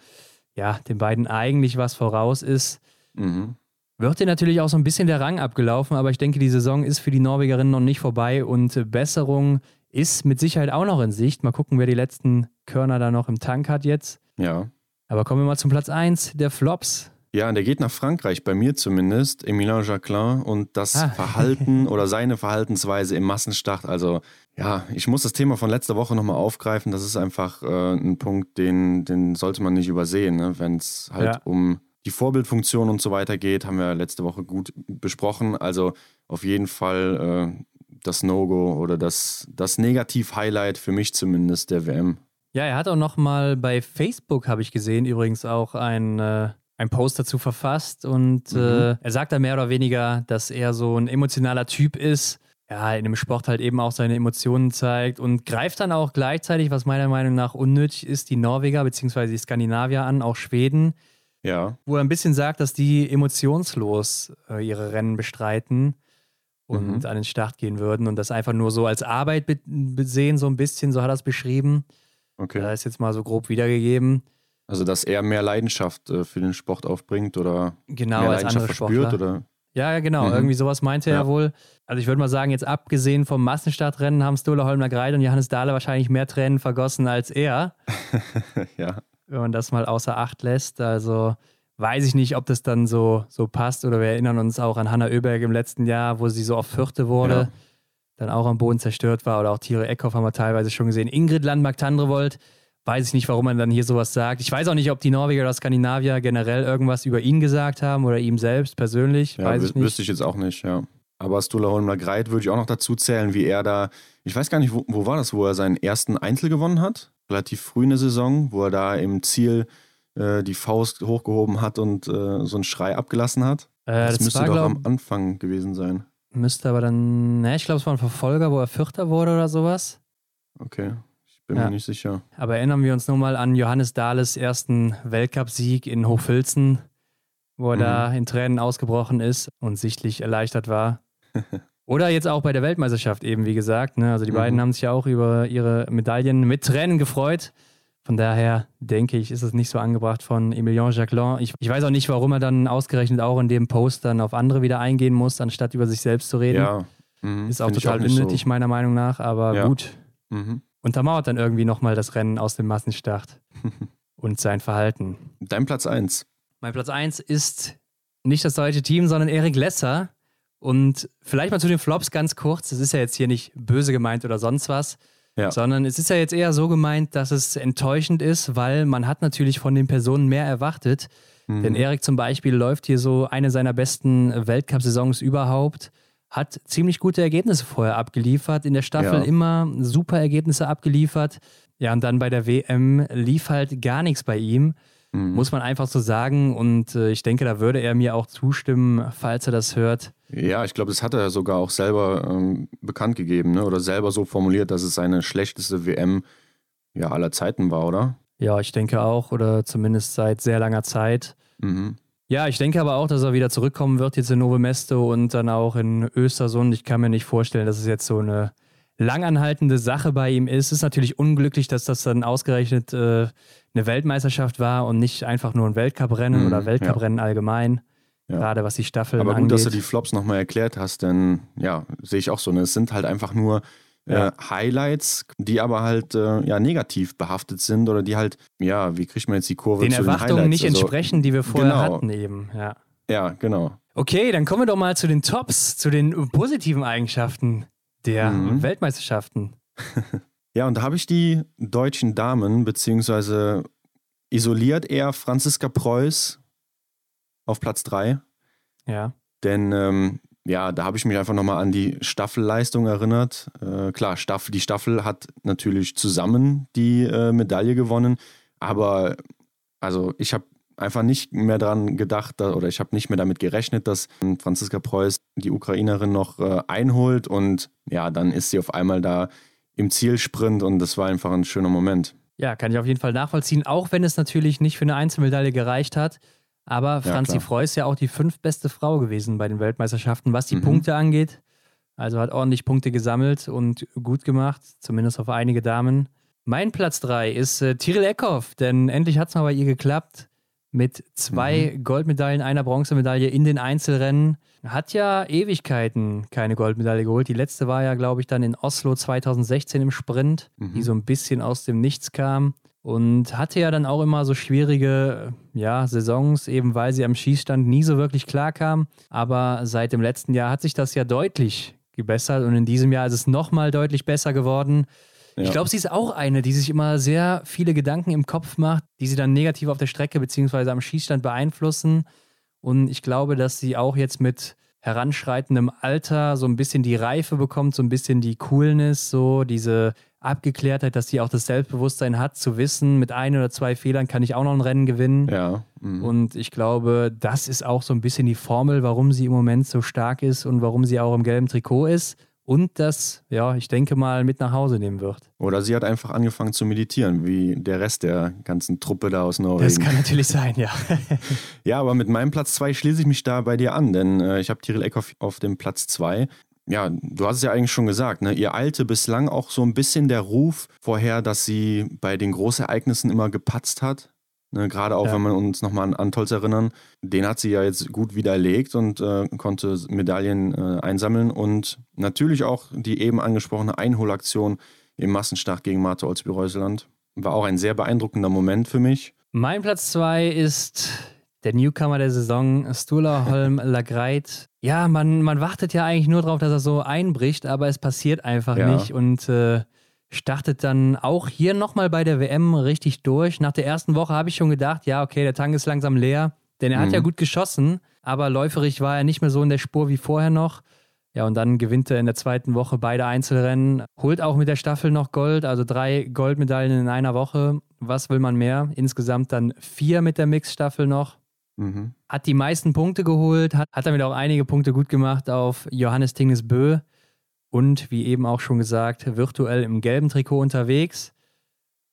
ja, den beiden eigentlich was voraus ist. Mhm. Wird dir natürlich auch so ein bisschen der Rang abgelaufen, aber ich denke, die Saison ist für die Norwegerinnen noch nicht vorbei und Besserung ist mit Sicherheit auch noch in Sicht. Mal gucken, wer die letzten Körner da noch im Tank hat jetzt. Ja. Aber kommen wir mal zum Platz 1 der Flops. Ja, und der geht nach Frankreich, bei mir zumindest, Emilien Jacquelin und das ah. Verhalten *laughs* oder seine Verhaltensweise im Massenstart. Also ja, ich muss das Thema von letzter Woche nochmal aufgreifen. Das ist einfach äh, ein Punkt, den, den sollte man nicht übersehen, ne? wenn es halt ja. um die Vorbildfunktion und so weiter geht, haben wir letzte Woche gut besprochen. Also auf jeden Fall äh, das No-Go oder das, das Negativ-Highlight für mich zumindest der WM. Ja, er hat auch nochmal bei Facebook, habe ich gesehen, übrigens auch ein... Äh ein Post dazu verfasst und mhm. äh, er sagt da mehr oder weniger, dass er so ein emotionaler Typ ist. ja, in dem Sport halt eben auch seine Emotionen zeigt und greift dann auch gleichzeitig, was meiner Meinung nach unnötig ist, die Norweger bzw. die Skandinavier an, auch Schweden. Ja. Wo er ein bisschen sagt, dass die emotionslos äh, ihre Rennen bestreiten und mhm. an den Start gehen würden und das einfach nur so als Arbeit sehen, so ein bisschen, so hat er es beschrieben. Okay. Da ist jetzt mal so grob wiedergegeben. Also, dass er mehr Leidenschaft äh, für den Sport aufbringt oder genau, mehr als Leidenschaft verspürt Sportler. oder ja, genau, mhm. irgendwie sowas meinte ja. er wohl. Also ich würde mal sagen, jetzt abgesehen vom Massenstartrennen haben Stola Holmler Greit und Johannes Dahle wahrscheinlich mehr Tränen vergossen als er. *laughs* ja. Wenn man das mal außer Acht lässt. Also weiß ich nicht, ob das dann so, so passt. Oder wir erinnern uns auch an Hanna Oeberg im letzten Jahr, wo sie so oft Vierte wurde, ja. Dann auch am Boden zerstört war. Oder auch Thierry Eckhoff haben wir teilweise schon gesehen. Ingrid Landmark-Tandrevold weiß ich nicht, warum man dann hier sowas sagt. Ich weiß auch nicht, ob die Norweger oder Skandinavier generell irgendwas über ihn gesagt haben oder ihm selbst persönlich. Ja, weiß ich nicht. Wüsste ich jetzt auch nicht, ja. Aber Stula Holmler Greit würde ich auch noch dazu zählen, wie er da, ich weiß gar nicht, wo, wo, war das, wo er seinen ersten Einzel gewonnen hat? Relativ früh in der Saison, wo er da im Ziel äh, die Faust hochgehoben hat und äh, so einen Schrei abgelassen hat. Äh, das, das, müsste war, doch glaub, am Anfang gewesen sein. Müsste aber dann, ne, ich glaube, es war ein Verfolger, wo er Vierter wurde oder sowas. Okay. Bin ja. mir nicht sicher. Aber erinnern wir uns nur mal an Johannes Dahles ersten Weltcupsieg in Hochfilzen, wo er mhm. da in Tränen ausgebrochen ist und sichtlich erleichtert war. *laughs* Oder jetzt auch bei der Weltmeisterschaft eben, wie gesagt. Ne? Also die mhm. beiden haben sich ja auch über ihre Medaillen mit Tränen gefreut. Von daher denke ich, ist es nicht so angebracht von Emilien Jacquelin. Ich, ich, weiß auch nicht, warum er dann ausgerechnet auch in dem Post dann auf andere wieder eingehen muss, anstatt über sich selbst zu reden. Ja. Mhm. Ist auch Find total auch unnötig, so. meiner Meinung nach, aber ja. gut. Mhm untermauert dann irgendwie nochmal das Rennen aus dem Massenstart *laughs* und sein Verhalten. Dein Platz 1. Mein Platz 1 ist nicht das deutsche Team, sondern Erik Lesser. Und vielleicht mal zu den Flops ganz kurz. Es ist ja jetzt hier nicht böse gemeint oder sonst was, ja. sondern es ist ja jetzt eher so gemeint, dass es enttäuschend ist, weil man hat natürlich von den Personen mehr erwartet. Mhm. Denn Erik zum Beispiel läuft hier so eine seiner besten Weltcup-Saisons überhaupt hat ziemlich gute Ergebnisse vorher abgeliefert, in der Staffel ja. immer super Ergebnisse abgeliefert. Ja, und dann bei der WM lief halt gar nichts bei ihm, mhm. muss man einfach so sagen. Und äh, ich denke, da würde er mir auch zustimmen, falls er das hört. Ja, ich glaube, das hat er sogar auch selber ähm, bekannt gegeben ne? oder selber so formuliert, dass es seine schlechteste WM ja, aller Zeiten war, oder? Ja, ich denke auch, oder zumindest seit sehr langer Zeit. Mhm. Ja, ich denke aber auch, dass er wieder zurückkommen wird jetzt in Nove Mesto und dann auch in Östersund. Ich kann mir nicht vorstellen, dass es jetzt so eine langanhaltende Sache bei ihm ist. Es ist natürlich unglücklich, dass das dann ausgerechnet äh, eine Weltmeisterschaft war und nicht einfach nur ein Weltcuprennen mhm, oder Weltcuprennen ja. allgemein. Ja. Gerade was die Staffeln Aber gut, angeht. dass du die Flops nochmal erklärt hast, denn ja, sehe ich auch so. Ne? Es sind halt einfach nur ja. äh, Highlights, die aber halt äh, ja negativ behaftet sind oder die halt, ja, wie kriegt man jetzt die Kurve den zu Erwartungen den Highlights? nicht also, entsprechen, die wir vorher genau. hatten eben, ja. Ja, genau. Okay, dann kommen wir doch mal zu den Tops, zu den positiven Eigenschaften der mhm. Weltmeisterschaften. *laughs* ja, und da habe ich die deutschen Damen, beziehungsweise isoliert eher Franziska Preuß auf Platz 3. Ja. Denn ähm, ja, da habe ich mich einfach nochmal an die Staffelleistung erinnert. Äh, klar, Staffel, die Staffel hat natürlich zusammen die äh, Medaille gewonnen, aber also ich habe einfach nicht mehr daran gedacht oder ich habe nicht mehr damit gerechnet, dass Franziska Preuß die Ukrainerin noch äh, einholt und ja, dann ist sie auf einmal da im Zielsprint und das war einfach ein schöner Moment. Ja, kann ich auf jeden Fall nachvollziehen, auch wenn es natürlich nicht für eine Einzelmedaille gereicht hat. Aber Franzi ja, Freu ist ja auch die fünftbeste Frau gewesen bei den Weltmeisterschaften, was die mhm. Punkte angeht. Also hat ordentlich Punkte gesammelt und gut gemacht, zumindest auf einige Damen. Mein Platz 3 ist äh, Tiril Eckhoff, denn endlich hat es mal bei ihr geklappt. Mit zwei mhm. Goldmedaillen, einer Bronzemedaille in den Einzelrennen. Hat ja Ewigkeiten keine Goldmedaille geholt. Die letzte war ja, glaube ich, dann in Oslo 2016 im Sprint, mhm. die so ein bisschen aus dem Nichts kam. Und hatte ja dann auch immer so schwierige ja, Saisons, eben weil sie am Schießstand nie so wirklich klar kam. Aber seit dem letzten Jahr hat sich das ja deutlich gebessert und in diesem Jahr ist es nochmal deutlich besser geworden. Ja. Ich glaube, sie ist auch eine, die sich immer sehr viele Gedanken im Kopf macht, die sie dann negativ auf der Strecke bzw. am Schießstand beeinflussen. Und ich glaube, dass sie auch jetzt mit heranschreitendem Alter so ein bisschen die Reife bekommt, so ein bisschen die Coolness, so diese Abgeklärtheit, dass sie auch das Selbstbewusstsein hat, zu wissen, mit ein oder zwei Fehlern kann ich auch noch ein Rennen gewinnen. Ja. Mhm. Und ich glaube, das ist auch so ein bisschen die Formel, warum sie im Moment so stark ist und warum sie auch im gelben Trikot ist. und das, ja, ich denke mal, mit nach Hause nehmen wird. Oder sie hat einfach angefangen zu meditieren, wie der Rest der ganzen Truppe da aus Norwegen. Das kann natürlich sein, ja. *laughs* ja, aber mit meinem Platz 2 schließe ich mich da bei dir an, denn äh, ich habe Tiril Eckhoff auf dem Platz 2 ja, du hast es ja eigentlich schon gesagt, ne? ihr eilte bislang auch so ein bisschen der Ruf vorher, dass sie bei den Großereignissen immer gepatzt hat. Ne? Gerade auch, ja. wenn wir uns nochmal an Antolz erinnern. Den hat sie ja jetzt gut widerlegt und äh, konnte Medaillen äh, einsammeln. Und natürlich auch die eben angesprochene Einholaktion im Massenstart gegen Martha Olsby-Reuseland. War auch ein sehr beeindruckender Moment für mich. Mein Platz zwei ist der Newcomer der Saison, Stula Holm *laughs* Lagreit. Ja, man, man wartet ja eigentlich nur darauf, dass er so einbricht, aber es passiert einfach ja. nicht und äh, startet dann auch hier nochmal bei der WM richtig durch. Nach der ersten Woche habe ich schon gedacht, ja, okay, der Tank ist langsam leer, denn er mhm. hat ja mhm. gut geschossen, aber läuferig war er nicht mehr so in der Spur wie vorher noch. Ja, und dann gewinnt er in der zweiten Woche beide Einzelrennen, holt auch mit der Staffel noch Gold, also drei Goldmedaillen in einer Woche. Was will man mehr? Insgesamt dann vier mit der Mixstaffel noch. Mhm. Hat die meisten Punkte geholt, hat, hat damit auch einige Punkte gut gemacht auf Johannes Tingnes Bö und wie eben auch schon gesagt, virtuell im gelben Trikot unterwegs.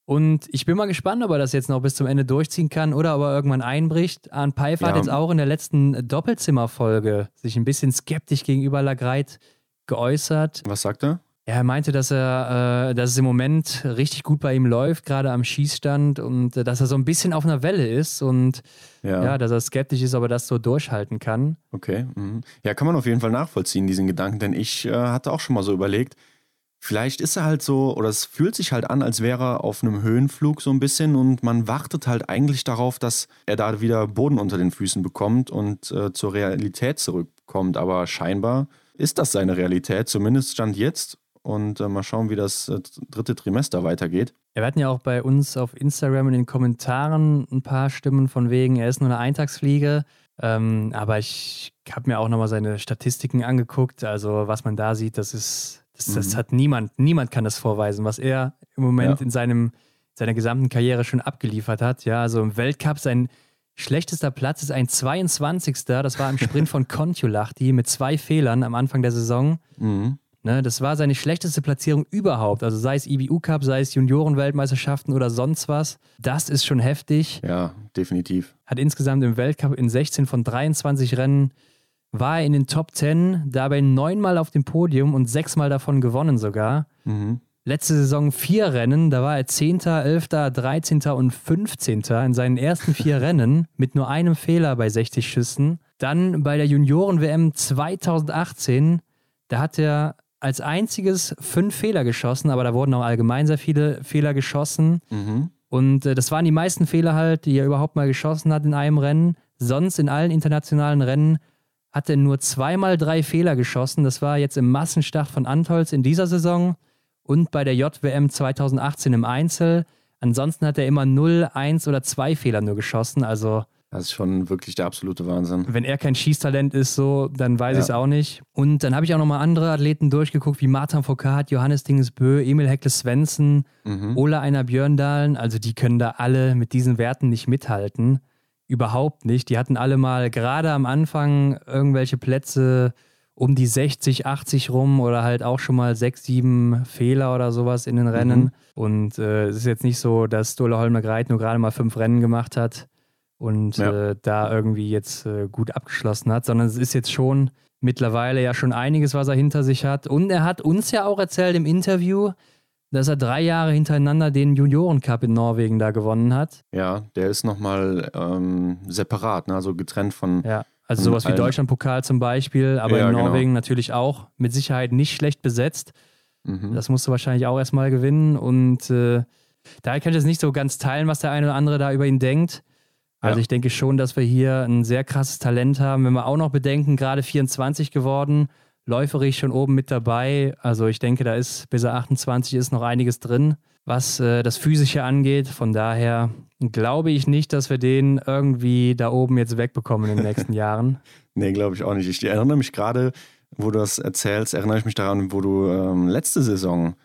Und ich bin mal gespannt, ob er das jetzt noch bis zum Ende durchziehen kann oder ob er irgendwann einbricht. Arne Pfeiffer ja. hat jetzt auch in der letzten Doppelzimmerfolge sich ein bisschen skeptisch gegenüber Lagreit geäußert. Was sagt er? Ja, er meinte, dass er, äh, dass es im Moment richtig gut bei ihm läuft, gerade am Schießstand und äh, dass er so ein bisschen auf einer Welle ist und ja. ja. dass er skeptisch ist, ob er das so durchhalten kann. Okay. Mhm. Ja, kann man auf jeden Fall nachvollziehen, diesen Gedanken, denn ich äh, hatte auch schon mal so überlegt, vielleicht ist er halt so, oder es fühlt sich halt an, als wäre er auf einem Höhenflug so ein bisschen und man wartet halt eigentlich darauf, dass er da wieder Boden unter den Füßen bekommt und äh, zur Realität zurückkommt. Aber scheinbar ist das seine Realität, zumindest stand jetzt und äh, mal schauen, wie das äh, dritte Trimester weitergeht. wir hatten ja auch bei uns auf Instagram in den Kommentaren ein paar Stimmen von wegen, er ist nur eine Eintagsfliege. Ähm, aber ich habe mir auch nochmal seine Statistiken angeguckt. Also was man da sieht, das ist, das, mhm. das hat niemand, niemand kann das vorweisen, was er im Moment ja. in seinem, seiner gesamten Karriere schon abgeliefert hat. Ja, also im Weltcup sein schlechtester Platz ist ein 22. Das war im Sprint von *laughs* Kontiolahti mit zwei Fehlern am Anfang der Saison. Mhm. Ne, das war seine schlechteste Platzierung überhaupt. Also sei es IBU Cup, sei es Juniorenweltmeisterschaften oder sonst was. Das ist schon heftig. Ja, definitiv. Hat insgesamt im Weltcup in 16 von 23 Rennen war er in den Top 10, dabei neunmal auf dem Podium und sechsmal davon gewonnen sogar. Mhm. Letzte Saison vier Rennen, da war er 10., 11., 13. und 15. in seinen ersten vier *laughs* Rennen mit nur einem Fehler bei 60 Schüssen. Dann bei der Junioren-WM 2018, da hat er als einziges fünf Fehler geschossen, aber da wurden auch allgemein sehr viele Fehler geschossen. Mhm. Und äh, das waren die meisten Fehler halt, die er überhaupt mal geschossen hat in einem Rennen. Sonst in allen internationalen Rennen hat er nur zweimal drei Fehler geschossen. Das war jetzt im Massenstart von Antolz in dieser Saison und bei der JWM 2018 im Einzel. Ansonsten hat er immer 0, 1 oder 2 Fehler nur geschossen. Also das ist schon wirklich der absolute Wahnsinn. Wenn er kein Schießtalent ist, so, dann weiß ja. ich es auch nicht. Und dann habe ich auch nochmal andere Athleten durchgeguckt, wie Martin Foucault, Johannes Dingesbö, Emil Heckle Svensson, mhm. Ola Einer Björndalen. Also die können da alle mit diesen Werten nicht mithalten. Überhaupt nicht. Die hatten alle mal gerade am Anfang irgendwelche Plätze um die 60, 80 rum oder halt auch schon mal sechs, sieben Fehler oder sowas in den Rennen. Mhm. Und äh, es ist jetzt nicht so, dass Stola Holmer Greit nur gerade mal fünf Rennen gemacht hat und ja. äh, da irgendwie jetzt äh, gut abgeschlossen hat, sondern es ist jetzt schon mittlerweile ja schon einiges, was er hinter sich hat. Und er hat uns ja auch erzählt im Interview, dass er drei Jahre hintereinander den Juniorencup in Norwegen da gewonnen hat. Ja, der ist nochmal ähm, separat, ne? also getrennt von. Ja, also sowas wie Deutschlandpokal zum Beispiel, aber ja, in genau. Norwegen genau. natürlich auch mit Sicherheit nicht schlecht besetzt. Mhm. Das musst du wahrscheinlich auch erstmal gewinnen und äh, daher kann ich jetzt nicht so ganz teilen, was der eine oder andere da über ihn denkt. Also ja. ich denke schon, dass wir hier ein sehr krasses Talent haben. Wenn wir auch noch bedenken, gerade 24 geworden, läuferig schon oben mit dabei. Also ich denke, da ist bis er 28 ist noch einiges drin, was äh, das Physische angeht. Von daher glaube ich nicht, dass wir den irgendwie da oben jetzt wegbekommen in den nächsten *laughs* Jahren. nee, glaube ich auch nicht. Ich erinnere mich gerade, wo du das erzählst, erinnere ich mich daran, wo du ähm, letzte Saison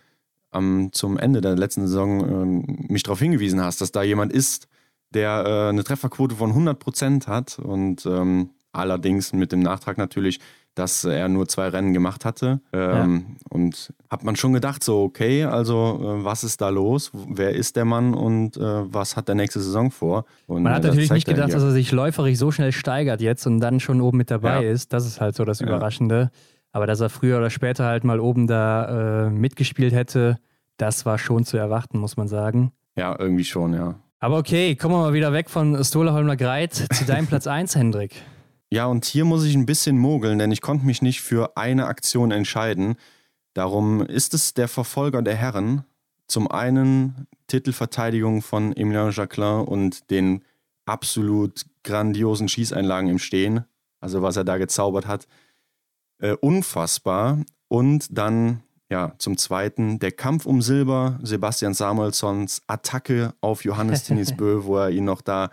ähm, zum Ende der letzten Saison ähm, mich darauf hingewiesen hast, dass da jemand ist, der äh, eine Trefferquote von 100 Prozent hat und ähm, allerdings mit dem Nachtrag natürlich, dass er nur zwei Rennen gemacht hatte. Ähm, ja. Und hat man schon gedacht, so, okay, also äh, was ist da los? Wer ist der Mann und äh, was hat der nächste Saison vor? Und, man hat natürlich nicht gedacht, dass er sich läuferig so schnell steigert jetzt und dann schon oben mit dabei ja. ist. Das ist halt so das Überraschende. Aber dass er früher oder später halt mal oben da äh, mitgespielt hätte, das war schon zu erwarten, muss man sagen. Ja, irgendwie schon, ja. Aber okay, kommen wir mal wieder weg von Stoleholmer Greit zu deinem Platz 1, Hendrik. Ja, und hier muss ich ein bisschen mogeln, denn ich konnte mich nicht für eine Aktion entscheiden. Darum ist es der Verfolger der Herren. Zum einen Titelverteidigung von Emilien Jacquelin und den absolut grandiosen Schießeinlagen im Stehen. Also was er da gezaubert hat. Äh, unfassbar. Und dann ja, zum Zweiten der Kampf um Silber, Sebastian Samuelsons Attacke auf Johannes *laughs* Tinisbö, wo er ihn noch da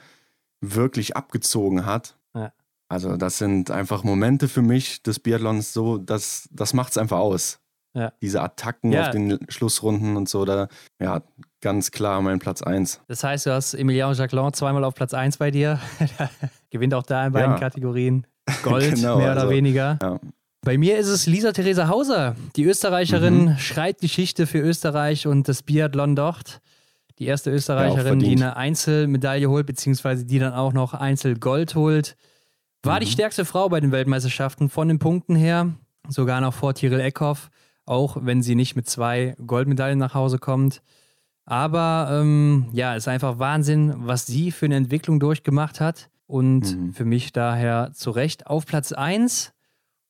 wirklich abgezogen hat. Ja. Also das sind einfach Momente für mich des Biathlons so, das, das macht es einfach aus. Ja. Diese Attacken ja. auf den Schlussrunden und so, da, ja, ganz klar mein Platz 1. Das heißt, du hast Emilien Jacquelin zweimal auf Platz 1 bei dir. *laughs* Gewinnt auch da in beiden Kategorien. *laughs* Gold, genau, mehr oder also, weniger. Ja. Bei mir ist es Lisa Theresa Hauser. Die Österreicherin mhm. schreibt Geschichte für Österreich und das Biathlon dort. Die erste Österreicherin, ja, die eine Einzelmedaille holt, beziehungsweise die dann auch noch Einzelgold holt. War mhm. die stärkste Frau bei den Weltmeisterschaften von den Punkten her. Sogar noch vor Tiril Eckhoff, auch wenn sie nicht mit zwei Goldmedaillen nach Hause kommt. Aber ähm, ja, ist einfach Wahnsinn, was sie für eine Entwicklung durchgemacht hat. Und mhm. für mich daher zu Recht auf Platz 1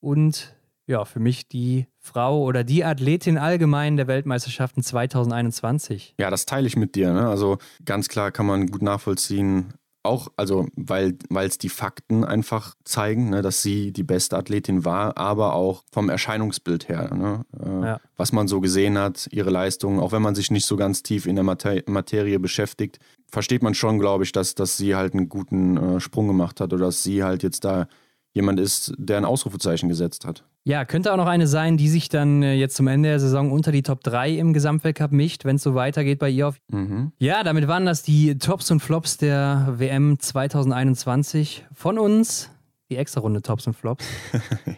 und ja, für mich die Frau oder die Athletin allgemein der Weltmeisterschaften 2021. Ja, das teile ich mit dir. Ne? Also ganz klar kann man gut nachvollziehen, auch, also weil es die Fakten einfach zeigen, ne, dass sie die beste Athletin war, aber auch vom Erscheinungsbild her, ne, äh, ja. was man so gesehen hat, ihre Leistungen, auch wenn man sich nicht so ganz tief in der Mater Materie beschäftigt, versteht man schon, glaube ich, dass, dass sie halt einen guten äh, Sprung gemacht hat oder dass sie halt jetzt da jemand ist, der ein Ausrufezeichen gesetzt hat. Ja, könnte auch noch eine sein, die sich dann äh, jetzt zum Ende der Saison unter die Top 3 im Gesamtweltcup mischt, wenn es so weitergeht bei ihr. Mhm. Ja, damit waren das die Tops und Flops der WM 2021 von uns. Die extra Runde Tops und Flops. *laughs* ja.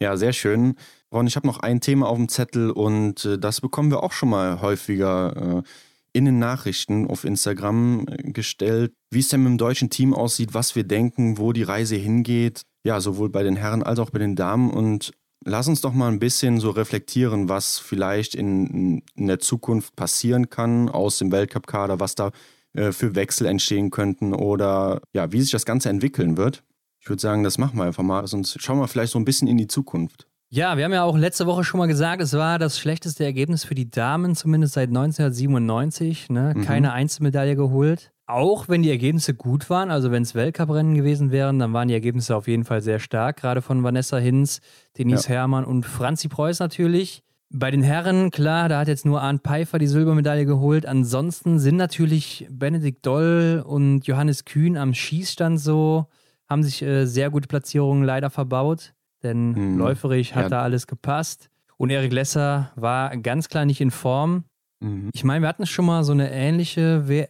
ja, sehr schön. Ron, ich habe noch ein Thema auf dem Zettel und äh, das bekommen wir auch schon mal häufiger äh, in den Nachrichten auf Instagram äh, gestellt, wie es denn mit dem deutschen Team aussieht, was wir denken, wo die Reise hingeht ja, sowohl bei den Herren als auch bei den Damen. Und lass uns doch mal ein bisschen so reflektieren, was vielleicht in, in der Zukunft passieren kann aus dem Weltcup-Kader, was da äh, für Wechsel entstehen könnten oder ja, wie sich das Ganze entwickeln wird. Ich würde sagen, das machen wir einfach mal. Sonst schauen wir vielleicht so ein bisschen in die Zukunft. Ja, wir haben ja auch letzte Woche schon mal gesagt, es war das schlechteste Ergebnis für die Damen, zumindest seit 1997. Ne? Mhm. Keine Einzelmedaille geholt. Auch wenn die Ergebnisse gut waren, also wenn es Weltcuprennen gewesen wären, dann waren die Ergebnisse auf jeden Fall sehr stark, gerade von Vanessa Hinz, Denise ja. Herrmann und Franzi Preuß natürlich. Bei den Herren, klar, da hat jetzt nur Arndt Pfeiffer die Silbermedaille geholt. Ansonsten sind natürlich Benedikt Doll und Johannes Kühn am Schießstand so, haben sich äh, sehr gute Platzierungen leider verbaut, denn hm. läuferig hat ja. da alles gepasst. Und Erik Lesser war ganz klar nicht in Form. Mhm. Ich meine, wir hatten schon mal so eine ähnliche WM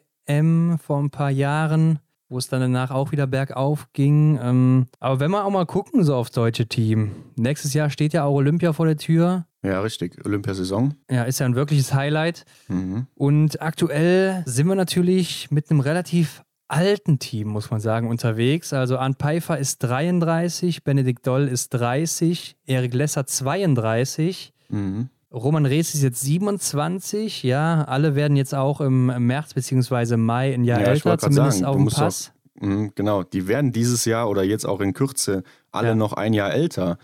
vor ein paar Jahren, wo es dann danach auch wieder bergauf ging. Ähm, aber wenn wir auch mal gucken, so aufs deutsche Team. Nächstes Jahr steht ja auch Olympia vor der Tür. Ja, richtig. Olympiasaison. Ja, ist ja ein wirkliches Highlight. Mhm. Und aktuell sind wir natürlich mit einem relativ alten Team, muss man sagen, unterwegs. Also Arndt Pfeiffer ist 33, Benedikt Doll ist 30, Erik Lesser 32. Mhm. Roman Rees ist jetzt 27, ja. Alle werden jetzt auch im März bzw. Mai ein Jahr ja, älter, zumindest sagen, auf dem Pass. Auch, mh, genau, die werden dieses Jahr oder jetzt auch in Kürze alle ja. noch ein Jahr älter.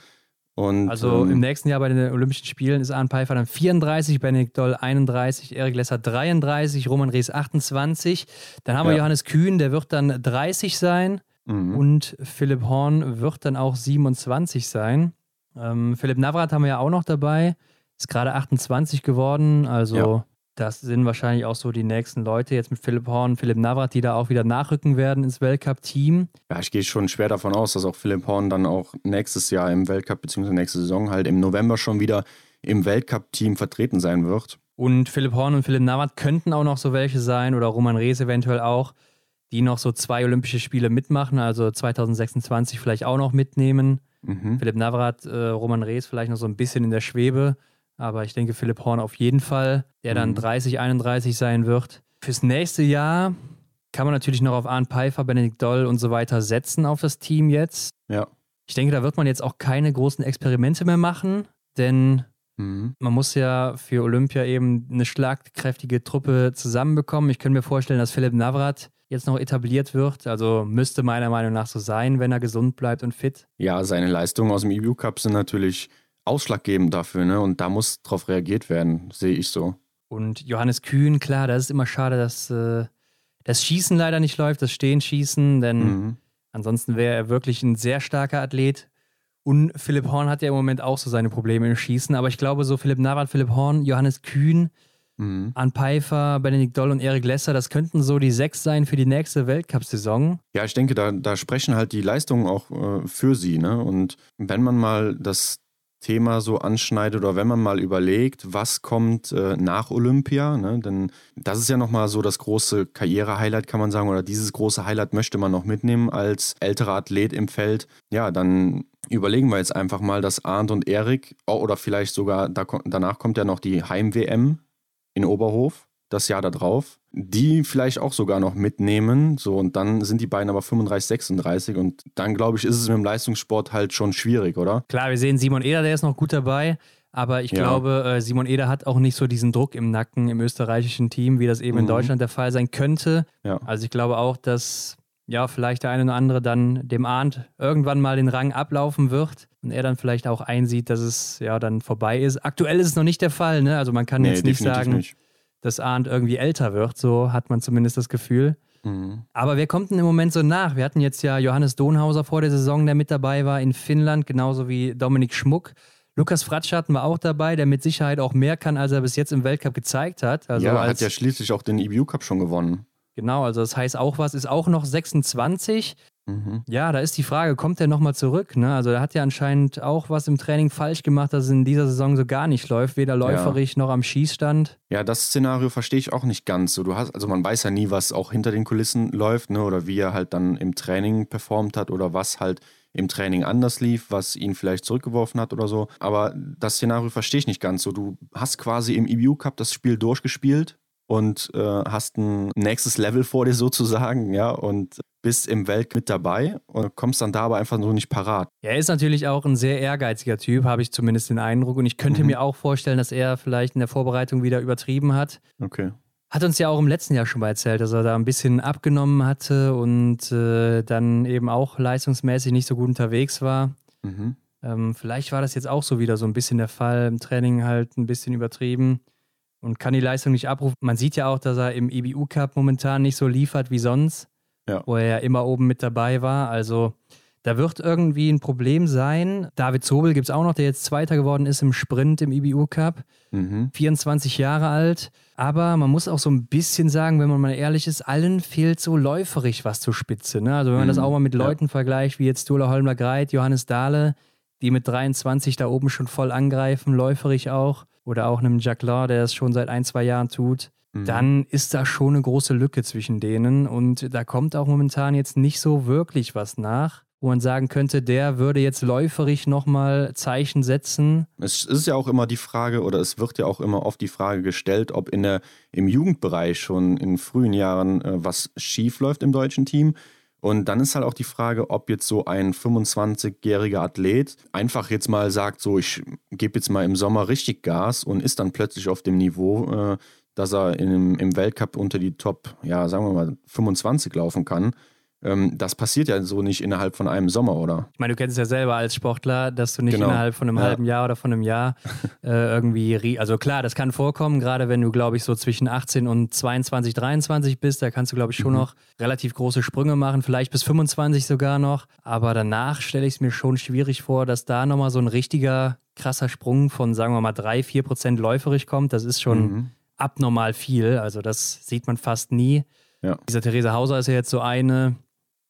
Und, also ähm, im nächsten Jahr bei den Olympischen Spielen ist Arne Pfeiffer dann 34, Benedikt Doll 31, Erik Lesser 33, Roman Rees 28. Dann haben ja. wir Johannes Kühn, der wird dann 30 sein. Mhm. Und Philipp Horn wird dann auch 27 sein. Ähm, Philipp Navrat haben wir ja auch noch dabei. Ist gerade 28 geworden, also ja. das sind wahrscheinlich auch so die nächsten Leute jetzt mit Philipp Horn, Philipp Navrat, die da auch wieder nachrücken werden ins Weltcup-Team. Ja, ich gehe schon schwer davon aus, dass auch Philipp Horn dann auch nächstes Jahr im Weltcup bzw. nächste Saison halt im November schon wieder im Weltcup-Team vertreten sein wird. Und Philipp Horn und Philipp Navrat könnten auch noch so welche sein oder Roman Rees eventuell auch, die noch so zwei Olympische Spiele mitmachen, also 2026 vielleicht auch noch mitnehmen. Mhm. Philipp Navrat, äh, Roman Rees vielleicht noch so ein bisschen in der Schwebe. Aber ich denke, Philipp Horn auf jeden Fall, der dann 30, mhm. 31 sein wird. Fürs nächste Jahr kann man natürlich noch auf Arne Pfeiffer, Benedikt Doll und so weiter setzen auf das Team jetzt. Ja. Ich denke, da wird man jetzt auch keine großen Experimente mehr machen, denn mhm. man muss ja für Olympia eben eine schlagkräftige Truppe zusammenbekommen. Ich könnte mir vorstellen, dass Philipp Navrat jetzt noch etabliert wird. Also müsste meiner Meinung nach so sein, wenn er gesund bleibt und fit. Ja, seine Leistungen aus dem EBU Cup sind natürlich ausschlaggebend dafür, ne? Und da muss drauf reagiert werden, sehe ich so. Und Johannes Kühn, klar, das ist immer schade, dass äh, das Schießen leider nicht läuft, das Stehenschießen, denn mhm. ansonsten wäre er wirklich ein sehr starker Athlet. Und Philipp Horn hat ja im Moment auch so seine Probleme im Schießen, aber ich glaube, so Philipp Navrat, Philipp Horn, Johannes Kühn, Mhm. An Pfeiffer, Benedikt Doll und Erik Lesser, das könnten so die sechs sein für die nächste Weltcup-Saison. Ja, ich denke, da, da sprechen halt die Leistungen auch äh, für sie. Ne? Und wenn man mal das Thema so anschneidet oder wenn man mal überlegt, was kommt äh, nach Olympia, ne? denn das ist ja nochmal so das große Karriere-Highlight, kann man sagen, oder dieses große Highlight möchte man noch mitnehmen als älterer Athlet im Feld. Ja, dann überlegen wir jetzt einfach mal, dass Arndt und Erik, oder vielleicht sogar da, danach kommt ja noch die Heim-WM in Oberhof das Jahr darauf, die vielleicht auch sogar noch mitnehmen. So, und dann sind die beiden aber 35, 36 und dann, glaube ich, ist es mit dem Leistungssport halt schon schwierig, oder? Klar, wir sehen Simon Eder, der ist noch gut dabei. Aber ich ja. glaube, äh, Simon Eder hat auch nicht so diesen Druck im Nacken im österreichischen Team, wie das eben mhm. in Deutschland der Fall sein könnte. Ja. Also ich glaube auch, dass ja, vielleicht der eine oder andere dann dem Arndt irgendwann mal den Rang ablaufen wird und er dann vielleicht auch einsieht, dass es ja dann vorbei ist. Aktuell ist es noch nicht der Fall, ne? Also man kann nee, jetzt nicht sagen, nicht. Dass Arndt irgendwie älter wird, so hat man zumindest das Gefühl. Mhm. Aber wer kommt denn im Moment so nach? Wir hatten jetzt ja Johannes Donhauser vor der Saison, der mit dabei war in Finnland, genauso wie Dominik Schmuck. Lukas Fratsch hatten wir auch dabei, der mit Sicherheit auch mehr kann, als er bis jetzt im Weltcup gezeigt hat. Also ja, hat ja schließlich auch den EBU Cup schon gewonnen. Genau, also das heißt auch was, ist auch noch 26. Mhm. Ja, da ist die Frage, kommt der nochmal zurück? Ne? Also er hat ja anscheinend auch was im Training falsch gemacht, dass es in dieser Saison so gar nicht läuft, weder läuferig ja. noch am Schießstand. Ja, das Szenario verstehe ich auch nicht ganz. So, du hast, also man weiß ja nie, was auch hinter den Kulissen läuft, ne? Oder wie er halt dann im Training performt hat oder was halt im Training anders lief, was ihn vielleicht zurückgeworfen hat oder so. Aber das Szenario verstehe ich nicht ganz. So, du hast quasi im EBU Cup das Spiel durchgespielt und äh, hast ein nächstes Level vor dir sozusagen, ja, und bist im Welt mit dabei und kommst dann da aber einfach so nicht parat. Er ist natürlich auch ein sehr ehrgeiziger Typ, habe ich zumindest den Eindruck. Und ich könnte mhm. mir auch vorstellen, dass er vielleicht in der Vorbereitung wieder übertrieben hat. Okay. Hat uns ja auch im letzten Jahr schon mal erzählt, dass er da ein bisschen abgenommen hatte und äh, dann eben auch leistungsmäßig nicht so gut unterwegs war. Mhm. Ähm, vielleicht war das jetzt auch so wieder so ein bisschen der Fall, im Training halt ein bisschen übertrieben und kann die Leistung nicht abrufen. Man sieht ja auch, dass er im EBU Cup momentan nicht so liefert wie sonst, ja. wo er ja immer oben mit dabei war. Also da wird irgendwie ein Problem sein. David Zobel gibt es auch noch, der jetzt Zweiter geworden ist im Sprint im IBU Cup. Mhm. 24 Jahre alt. Aber man muss auch so ein bisschen sagen, wenn man mal ehrlich ist, allen fehlt so läuferig was zur Spitze. Ne? Also wenn man mhm. das auch mal mit Leuten ja. vergleicht, wie jetzt Dula Holmler Greit, Johannes Dahle, die mit 23 da oben schon voll angreifen, läuferig auch oder auch einem Jacqueline, der es schon seit ein, zwei Jahren tut, mhm. dann ist da schon eine große Lücke zwischen denen und da kommt auch momentan jetzt nicht so wirklich was nach wo man sagen könnte, der würde jetzt läuferig nochmal Zeichen setzen. Es ist ja auch immer die Frage, oder es wird ja auch immer oft die Frage gestellt, ob in der, im Jugendbereich schon in frühen Jahren äh, was schief läuft im deutschen Team. Und dann ist halt auch die Frage, ob jetzt so ein 25-jähriger Athlet einfach jetzt mal sagt, so ich gebe jetzt mal im Sommer richtig Gas und ist dann plötzlich auf dem Niveau, äh, dass er in, im Weltcup unter die Top, ja, sagen wir mal, 25 laufen kann. Ähm, das passiert ja so nicht innerhalb von einem Sommer, oder? Ich meine, du kennst es ja selber als Sportler, dass du nicht genau. innerhalb von einem ja. halben Jahr oder von einem Jahr *laughs* äh, irgendwie, also klar, das kann vorkommen, gerade wenn du, glaube ich, so zwischen 18 und 22, 23 bist, da kannst du, glaube ich, schon mhm. noch relativ große Sprünge machen, vielleicht bis 25 sogar noch. Aber danach stelle ich es mir schon schwierig vor, dass da nochmal so ein richtiger krasser Sprung von, sagen wir mal, 3, 4 Prozent läuferig kommt. Das ist schon mhm. abnormal viel. Also das sieht man fast nie. Ja. Dieser Therese Hauser ist ja jetzt so eine,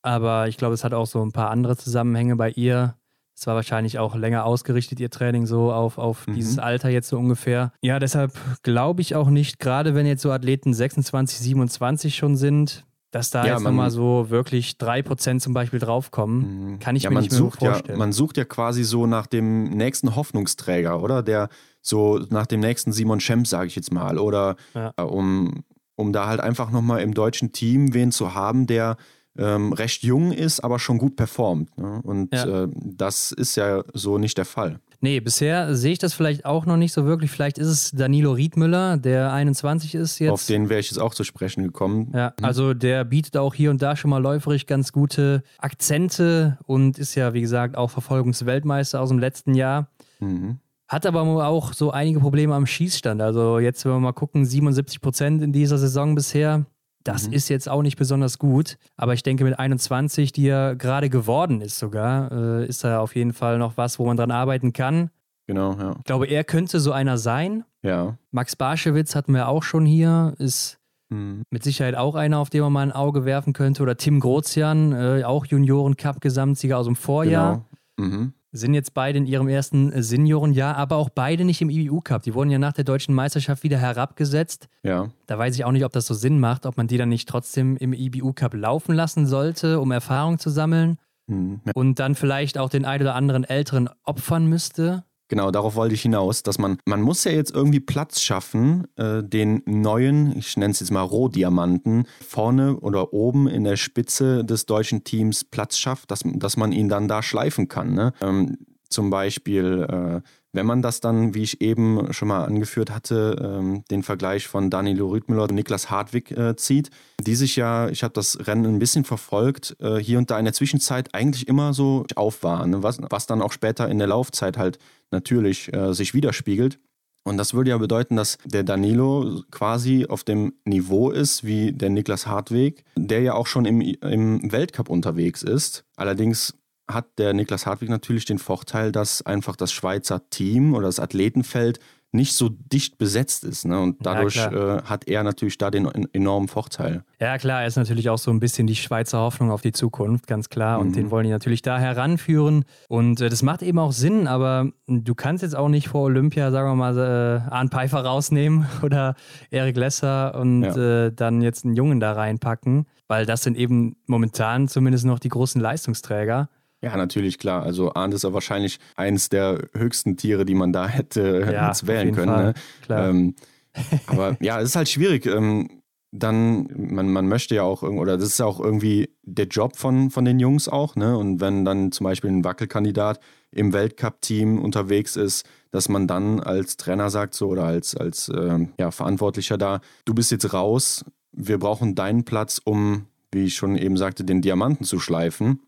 aber ich glaube, es hat auch so ein paar andere Zusammenhänge bei ihr. Es war wahrscheinlich auch länger ausgerichtet, ihr Training so auf, auf mhm. dieses Alter jetzt so ungefähr. Ja, deshalb glaube ich auch nicht, gerade wenn jetzt so Athleten 26, 27 schon sind, dass da ja, jetzt nochmal so wirklich 3% zum Beispiel draufkommen, mhm. kann ich ja, mir nicht mehr vorstellen. Ja, man sucht ja quasi so nach dem nächsten Hoffnungsträger, oder? Der so nach dem nächsten Simon Schemp, sage ich jetzt mal. Oder ja. Äh, um, um da halt einfach nochmal im deutschen Team wen zu haben, der ähm, recht jung ist, aber schon gut performt. Ne? Und ja. äh, das ist ja so nicht der Fall. Nee, bisher sehe ich das vielleicht auch noch nicht so wirklich. Vielleicht ist es Danilo Riedmüller, der 21 ist jetzt. Auf den wäre ich jetzt auch zu sprechen gekommen. Ja, mhm. also der bietet auch hier und da schon mal läuferig ganz gute Akzente und ist ja, wie gesagt, auch Verfolgungsweltmeister aus dem letzten Jahr. Mhm. Hat aber auch so einige Probleme am Schießstand. Also jetzt, wenn wir mal gucken, 77 Prozent in dieser Saison bisher. Das mhm. ist jetzt auch nicht besonders gut, aber ich denke, mit 21, die er gerade geworden ist sogar, äh, ist da auf jeden Fall noch was, wo man dran arbeiten kann. Genau, ja. Ich glaube, er könnte so einer sein. Ja. Max Barschewitz hatten wir auch schon hier, ist mhm. mit Sicherheit auch einer, auf den man mal ein Auge werfen könnte. Oder Tim Grozian, äh, auch Junioren-Cup-Gesamtsieger aus dem Vorjahr. Genau. Mhm sind jetzt beide in ihrem ersten äh, Seniorenjahr, aber auch beide nicht im IBU-Cup. Die wurden ja nach der deutschen Meisterschaft wieder herabgesetzt. Ja. Da weiß ich auch nicht, ob das so Sinn macht, ob man die dann nicht trotzdem im IBU-Cup laufen lassen sollte, um Erfahrung zu sammeln. Mhm. Und dann vielleicht auch den ein oder anderen Älteren opfern müsste. Genau, darauf wollte ich hinaus, dass man, man muss ja jetzt irgendwie Platz schaffen, äh, den neuen, ich nenne es jetzt mal Rohdiamanten, vorne oder oben in der Spitze des deutschen Teams Platz schafft, dass, dass man ihn dann da schleifen kann. Ne? Ähm, zum Beispiel, äh, wenn man das dann, wie ich eben schon mal angeführt hatte, ähm, den Vergleich von Danilo Rüdmüller und Niklas Hartwig äh, zieht, die sich ja, ich habe das Rennen ein bisschen verfolgt, äh, hier und da in der Zwischenzeit eigentlich immer so auf waren, ne? was, was dann auch später in der Laufzeit halt natürlich äh, sich widerspiegelt. Und das würde ja bedeuten, dass der Danilo quasi auf dem Niveau ist wie der Niklas Hartweg, der ja auch schon im, im Weltcup unterwegs ist. Allerdings hat der Niklas Hartwig natürlich den Vorteil, dass einfach das Schweizer Team oder das Athletenfeld nicht so dicht besetzt ist. Ne? Und dadurch ja, äh, hat er natürlich da den enormen Vorteil. Ja, klar, er ist natürlich auch so ein bisschen die Schweizer Hoffnung auf die Zukunft, ganz klar. Und mhm. den wollen die natürlich da heranführen. Und äh, das macht eben auch Sinn, aber du kannst jetzt auch nicht vor Olympia, sagen wir mal, äh, Arne Pfeiffer rausnehmen *laughs* oder Erik Lesser und ja. äh, dann jetzt einen Jungen da reinpacken, weil das sind eben momentan zumindest noch die großen Leistungsträger. Ja, natürlich, klar. Also Arndt ist ja wahrscheinlich eines der höchsten Tiere, die man da hätte ja, wählen können. Ne? Klar. Ähm, *laughs* aber ja, es ist halt schwierig. Ähm, dann, man, man möchte ja auch, oder das ist ja auch irgendwie der Job von, von den Jungs auch, ne? Und wenn dann zum Beispiel ein Wackelkandidat im Weltcup-Team unterwegs ist, dass man dann als Trainer sagt so oder als, als äh, ja, Verantwortlicher da, du bist jetzt raus, wir brauchen deinen Platz, um, wie ich schon eben sagte, den Diamanten zu schleifen.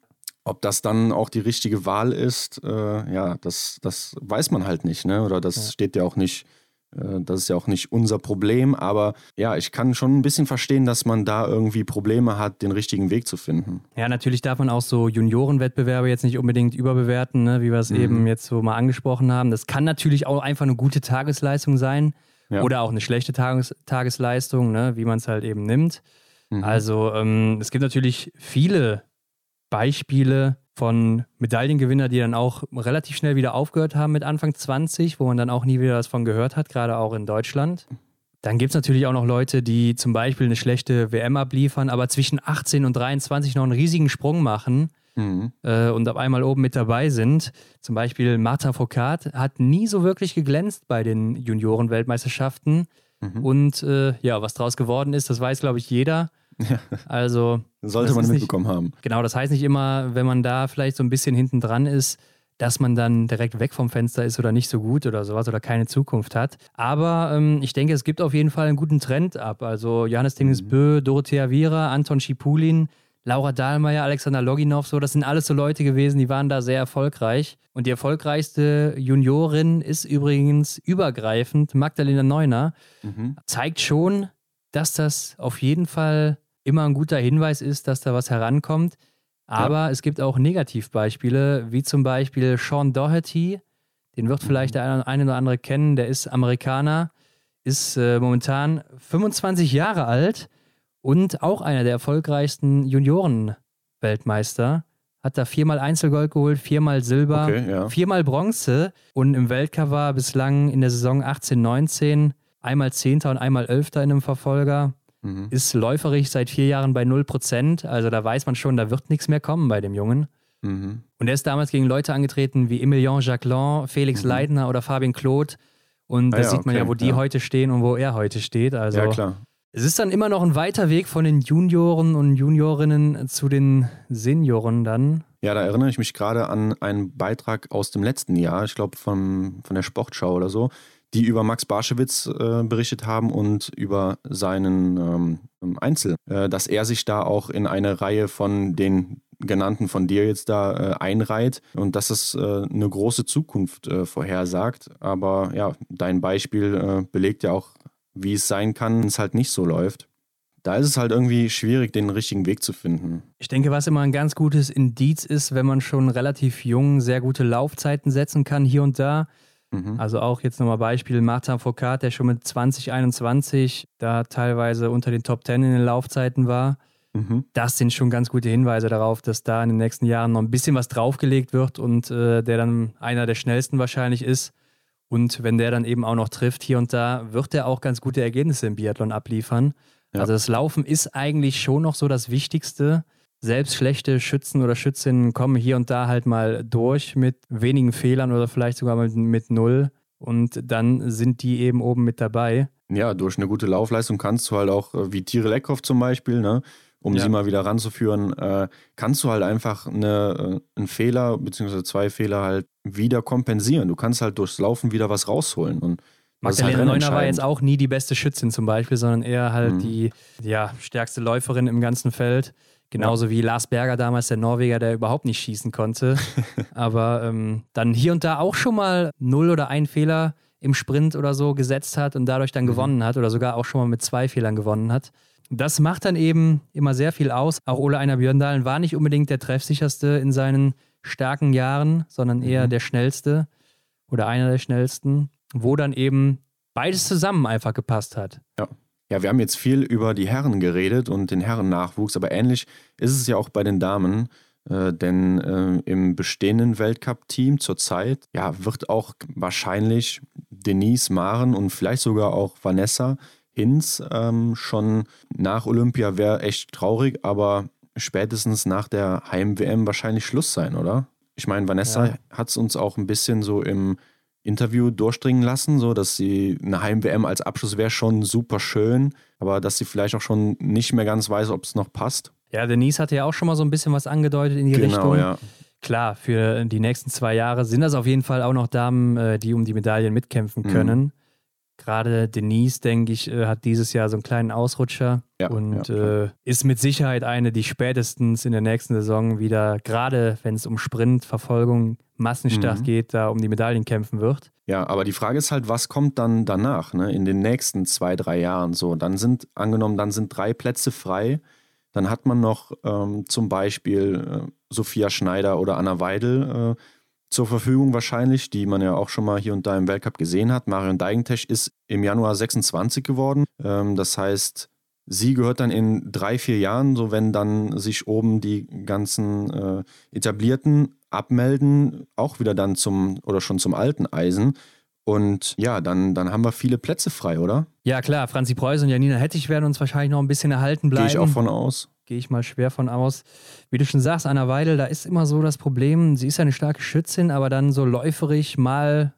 Ob das dann auch die richtige Wahl ist, äh, ja, das, das weiß man halt nicht, ne? Oder das ja. steht ja auch nicht, äh, das ist ja auch nicht unser Problem. Aber ja, ich kann schon ein bisschen verstehen, dass man da irgendwie Probleme hat, den richtigen Weg zu finden. Ja, natürlich darf man auch so Juniorenwettbewerbe jetzt nicht unbedingt überbewerten, ne? wie wir es mhm. eben jetzt so mal angesprochen haben. Das kann natürlich auch einfach eine gute Tagesleistung sein. Ja. Oder auch eine schlechte Tages Tagesleistung, ne? wie man es halt eben nimmt. Mhm. Also ähm, es gibt natürlich viele Beispiele von Medaillengewinnern, die dann auch relativ schnell wieder aufgehört haben mit Anfang 20, wo man dann auch nie wieder was von gehört hat, gerade auch in Deutschland. Dann gibt es natürlich auch noch Leute, die zum Beispiel eine schlechte WM abliefern, aber zwischen 18 und 23 noch einen riesigen Sprung machen mhm. äh, und auf einmal oben mit dabei sind. Zum Beispiel Marta Foucault hat nie so wirklich geglänzt bei den Junioren-Weltmeisterschaften. Mhm. Und äh, ja, was daraus geworden ist, das weiß, glaube ich, jeder. Also. Sollte man mitbekommen nicht, haben. Genau, das heißt nicht immer, wenn man da vielleicht so ein bisschen hinten dran ist, dass man dann direkt weg vom Fenster ist oder nicht so gut oder sowas oder keine Zukunft hat. Aber ähm, ich denke, es gibt auf jeden Fall einen guten Trend ab. Also Johannes Dinges Bö, Dorothea Viera, Anton Schipulin, Laura Dahlmeier, Alexander Loginov, so, das sind alles so Leute gewesen, die waren da sehr erfolgreich. Und die erfolgreichste Juniorin ist übrigens übergreifend Magdalena Neuner. Mhm. Zeigt schon, dass das auf jeden Fall immer ein guter Hinweis ist, dass da was herankommt. Aber ja. es gibt auch Negativbeispiele, wie zum Beispiel Sean Doherty. Den wird vielleicht der eine oder andere kennen. Der ist Amerikaner, ist äh, momentan 25 Jahre alt und auch einer der erfolgreichsten Junioren-Weltmeister. Hat da viermal Einzelgold geholt, viermal Silber, okay, ja. viermal Bronze und im Weltcup war bislang in der Saison 18, 19 einmal Zehnter und einmal Elfter in einem Verfolger. Mhm. ist läuferig seit vier Jahren bei 0%. Also da weiß man schon, da wird nichts mehr kommen bei dem Jungen. Mhm. Und er ist damals gegen Leute angetreten wie Emilien Jacquelin, Felix mhm. Leitner oder Fabien Claude. Und da ah, ja, sieht man okay, ja, wo die ja. heute stehen und wo er heute steht. Also ja, klar. Es ist dann immer noch ein weiter Weg von den Junioren und Juniorinnen zu den Senioren dann. Ja, da erinnere ich mich gerade an einen Beitrag aus dem letzten Jahr, ich glaube von, von der Sportschau oder so, die über Max Barschewitz äh, berichtet haben und über seinen ähm, Einzel, äh, dass er sich da auch in eine Reihe von den genannten von dir jetzt da äh, einreiht und dass es äh, eine große Zukunft äh, vorhersagt. Aber ja, dein Beispiel äh, belegt ja auch, wie es sein kann, wenn es halt nicht so läuft. Da ist es halt irgendwie schwierig, den richtigen Weg zu finden. Ich denke, was immer ein ganz gutes Indiz ist, wenn man schon relativ jung sehr gute Laufzeiten setzen kann, hier und da. Mhm. Also auch jetzt nochmal Beispiel Martin Foucault, der schon mit 2021 da teilweise unter den Top 10 in den Laufzeiten war. Mhm. Das sind schon ganz gute Hinweise darauf, dass da in den nächsten Jahren noch ein bisschen was draufgelegt wird und äh, der dann einer der schnellsten wahrscheinlich ist. Und wenn der dann eben auch noch trifft hier und da, wird er auch ganz gute Ergebnisse im Biathlon abliefern. Ja. Also das Laufen ist eigentlich schon noch so das Wichtigste. Selbst schlechte Schützen oder Schützinnen kommen hier und da halt mal durch mit wenigen Fehlern oder vielleicht sogar mit, mit null. Und dann sind die eben oben mit dabei. Ja, durch eine gute Laufleistung kannst du halt auch, äh, wie Tire Leckhoff zum Beispiel, ne? um ja. sie mal wieder ranzuführen, äh, kannst du halt einfach eine, äh, einen Fehler bzw. zwei Fehler halt wieder kompensieren. Du kannst halt durchs Laufen wieder was rausholen. Und Magdalena halt Neuner war jetzt auch nie die beste Schützin zum Beispiel, sondern eher halt mhm. die ja, stärkste Läuferin im ganzen Feld. Genauso ja. wie Lars Berger damals, der Norweger, der überhaupt nicht schießen konnte. *laughs* Aber ähm, dann hier und da auch schon mal null oder ein Fehler im Sprint oder so gesetzt hat und dadurch dann mhm. gewonnen hat oder sogar auch schon mal mit zwei Fehlern gewonnen hat. Das macht dann eben immer sehr viel aus. Auch Ole Einer Björndalen war nicht unbedingt der treffsicherste in seinen starken Jahren, sondern eher mhm. der schnellste oder einer der schnellsten, wo dann eben beides zusammen einfach gepasst hat. Ja. Ja, wir haben jetzt viel über die Herren geredet und den Herrennachwuchs, aber ähnlich ist es ja auch bei den Damen. Äh, denn äh, im bestehenden Weltcup-Team zurzeit ja, wird auch wahrscheinlich Denise Maren und vielleicht sogar auch Vanessa Hinz ähm, schon nach Olympia wäre echt traurig, aber spätestens nach der Heim-WM wahrscheinlich Schluss sein, oder? Ich meine, Vanessa ja. hat es uns auch ein bisschen so im Interview durchdringen lassen, so dass sie eine Heim-WM als Abschluss wäre schon super schön, aber dass sie vielleicht auch schon nicht mehr ganz weiß, ob es noch passt. Ja, Denise hatte ja auch schon mal so ein bisschen was angedeutet in die genau, Richtung. Ja. Klar, für die nächsten zwei Jahre sind das auf jeden Fall auch noch Damen, äh, die um die Medaillen mitkämpfen mhm. können. Mhm. Gerade Denise, denke ich, äh, hat dieses Jahr so einen kleinen Ausrutscher ja, und ja, äh, ist mit Sicherheit eine, die spätestens in der nächsten Saison wieder, gerade wenn es um Sprintverfolgung, Massenstart mhm. geht, da um die Medaillen kämpfen wird. Ja, aber die Frage ist halt, was kommt dann danach, ne? in den nächsten zwei, drei Jahren so? Dann sind, angenommen, dann sind drei Plätze frei. Dann hat man noch ähm, zum Beispiel äh, Sophia Schneider oder Anna Weidel, äh, zur Verfügung wahrscheinlich, die man ja auch schon mal hier und da im Weltcup gesehen hat. Marion Deigentech ist im Januar 26 geworden. Ähm, das heißt, sie gehört dann in drei, vier Jahren, so wenn dann sich oben die ganzen äh, etablierten abmelden, auch wieder dann zum oder schon zum alten Eisen. Und ja, dann, dann haben wir viele Plätze frei, oder? Ja, klar. Franzi Preuß und Janina Hettich werden uns wahrscheinlich noch ein bisschen erhalten bleiben. Gehe ich auch von aus gehe ich mal schwer von aus. Wie du schon sagst, Anna Weidel, da ist immer so das Problem, sie ist ja eine starke Schützin, aber dann so läuferig mal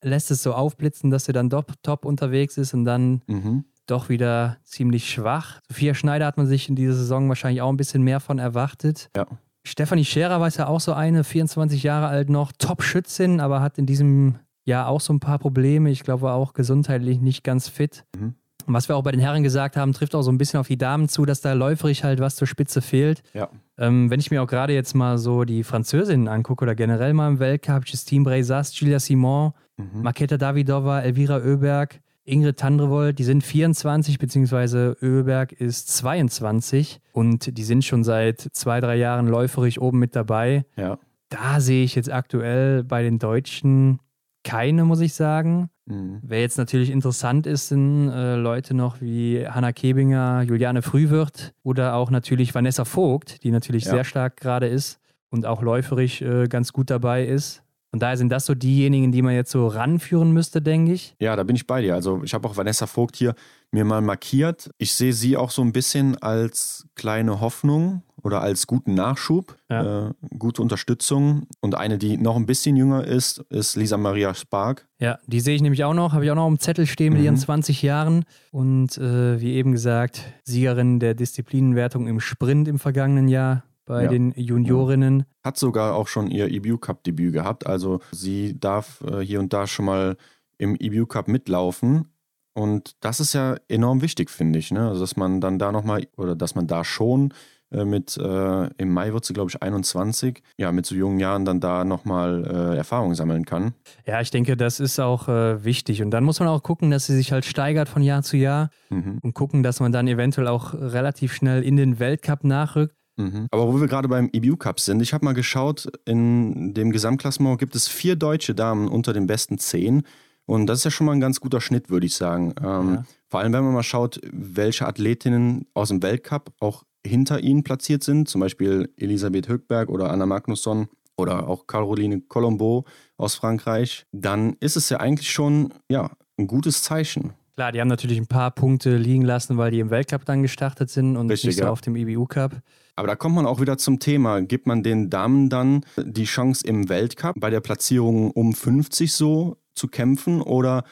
lässt es so aufblitzen, dass sie dann doch top unterwegs ist und dann mhm. doch wieder ziemlich schwach. Sophia Schneider hat man sich in dieser Saison wahrscheinlich auch ein bisschen mehr von erwartet. Ja. Stefanie Scherer war ja auch so eine, 24 Jahre alt noch, Top-Schützin, aber hat in diesem Jahr auch so ein paar Probleme. Ich glaube, war auch gesundheitlich nicht ganz fit. Mhm. Und was wir auch bei den Herren gesagt haben, trifft auch so ein bisschen auf die Damen zu, dass da läuferig halt was zur Spitze fehlt. Ja. Ähm, wenn ich mir auch gerade jetzt mal so die Französinnen angucke oder generell mal im Weltcup, Justine Breisas, Julia Simon, mhm. Marketa Davidova, Elvira Oeberg, Ingrid Tandrevold, die sind 24, beziehungsweise Oeberg ist 22 und die sind schon seit zwei, drei Jahren läuferig oben mit dabei. Ja. Da sehe ich jetzt aktuell bei den Deutschen keine, muss ich sagen. Mhm. Wer jetzt natürlich interessant ist, sind äh, Leute noch wie Hanna Kebinger, Juliane Frühwirt oder auch natürlich Vanessa Vogt, die natürlich ja. sehr stark gerade ist und auch läuferig äh, ganz gut dabei ist. Von daher sind das so diejenigen, die man jetzt so ranführen müsste, denke ich. Ja, da bin ich bei dir. Also ich habe auch Vanessa Vogt hier mir mal markiert. Ich sehe sie auch so ein bisschen als kleine Hoffnung oder als guten Nachschub, ja. äh, gute Unterstützung. Und eine, die noch ein bisschen jünger ist, ist Lisa Maria Spark. Ja, die sehe ich nämlich auch noch, habe ich auch noch im Zettel stehen mit mhm. ihren 20 Jahren. Und äh, wie eben gesagt, Siegerin der Disziplinenwertung im Sprint im vergangenen Jahr bei ja. den Juniorinnen. Hat sogar auch schon ihr EBU Cup Debüt gehabt. Also sie darf äh, hier und da schon mal im EBU Cup mitlaufen. Und das ist ja enorm wichtig, finde ich. Ne? Also, dass man dann da nochmal, oder dass man da schon äh, mit, äh, im Mai wird sie, glaube ich, 21, ja, mit so jungen Jahren dann da nochmal äh, Erfahrung sammeln kann. Ja, ich denke, das ist auch äh, wichtig. Und dann muss man auch gucken, dass sie sich halt steigert von Jahr zu Jahr mhm. und gucken, dass man dann eventuell auch relativ schnell in den Weltcup nachrückt. Mhm. Aber wo wir gerade beim EBU Cup sind, ich habe mal geschaut, in dem Gesamtklassement gibt es vier deutsche Damen unter den besten zehn. Und das ist ja schon mal ein ganz guter Schnitt, würde ich sagen. Ähm, ja. Vor allem, wenn man mal schaut, welche Athletinnen aus dem Weltcup auch hinter ihnen platziert sind, zum Beispiel Elisabeth Höckberg oder Anna Magnusson oder auch Caroline Colombo aus Frankreich, dann ist es ja eigentlich schon ja, ein gutes Zeichen. Klar, die haben natürlich ein paar Punkte liegen lassen, weil die im Weltcup dann gestartet sind und Richtig, nicht so ja. auf dem IBU Cup. Aber da kommt man auch wieder zum Thema. Gibt man den Damen dann die Chance im Weltcup bei der Platzierung um 50 so zu kämpfen oder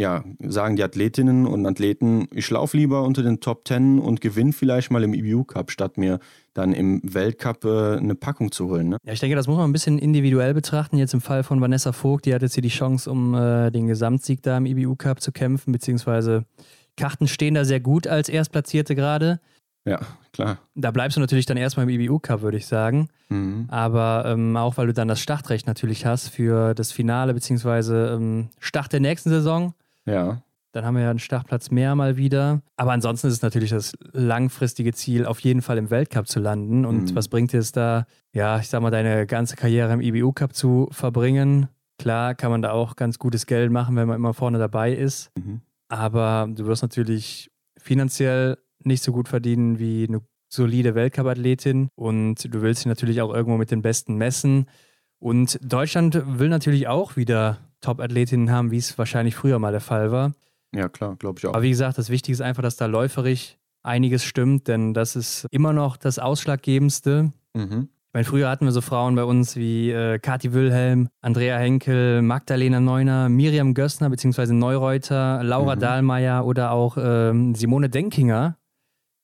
ja, sagen die Athletinnen und Athleten, ich laufe lieber unter den Top Ten und gewinne vielleicht mal im EBU Cup, statt mir dann im Weltcup äh, eine Packung zu holen. Ne? Ja, ich denke, das muss man ein bisschen individuell betrachten. Jetzt im Fall von Vanessa Vogt, die hat jetzt hier die Chance, um äh, den Gesamtsieg da im EBU Cup zu kämpfen, beziehungsweise Karten stehen da sehr gut als Erstplatzierte gerade. Ja, klar. Da bleibst du natürlich dann erstmal im EBU Cup, würde ich sagen. Mhm. Aber ähm, auch weil du dann das Startrecht natürlich hast für das Finale, beziehungsweise ähm, Start der nächsten Saison. Ja. Dann haben wir ja einen Startplatz mehr mal wieder. Aber ansonsten ist es natürlich das langfristige Ziel, auf jeden Fall im Weltcup zu landen. Und mhm. was bringt dir es da, ja, ich sag mal, deine ganze Karriere im EBU Cup zu verbringen? Klar kann man da auch ganz gutes Geld machen, wenn man immer vorne dabei ist. Mhm. Aber du wirst natürlich finanziell nicht so gut verdienen wie eine solide Weltcup-Athletin. Und du willst dich natürlich auch irgendwo mit den Besten messen. Und Deutschland will natürlich auch wieder Top-Athletinnen haben, wie es wahrscheinlich früher mal der Fall war. Ja, klar, glaube ich auch. Aber wie gesagt, das Wichtige ist einfach, dass da läuferisch einiges stimmt, denn das ist immer noch das Ausschlaggebendste. Mhm. Ich meine, früher hatten wir so Frauen bei uns wie äh, Kathi Wilhelm, Andrea Henkel, Magdalena Neuner, Miriam Gössner bzw. Neureuter, Laura mhm. Dahlmeier oder auch ähm, Simone Denkinger,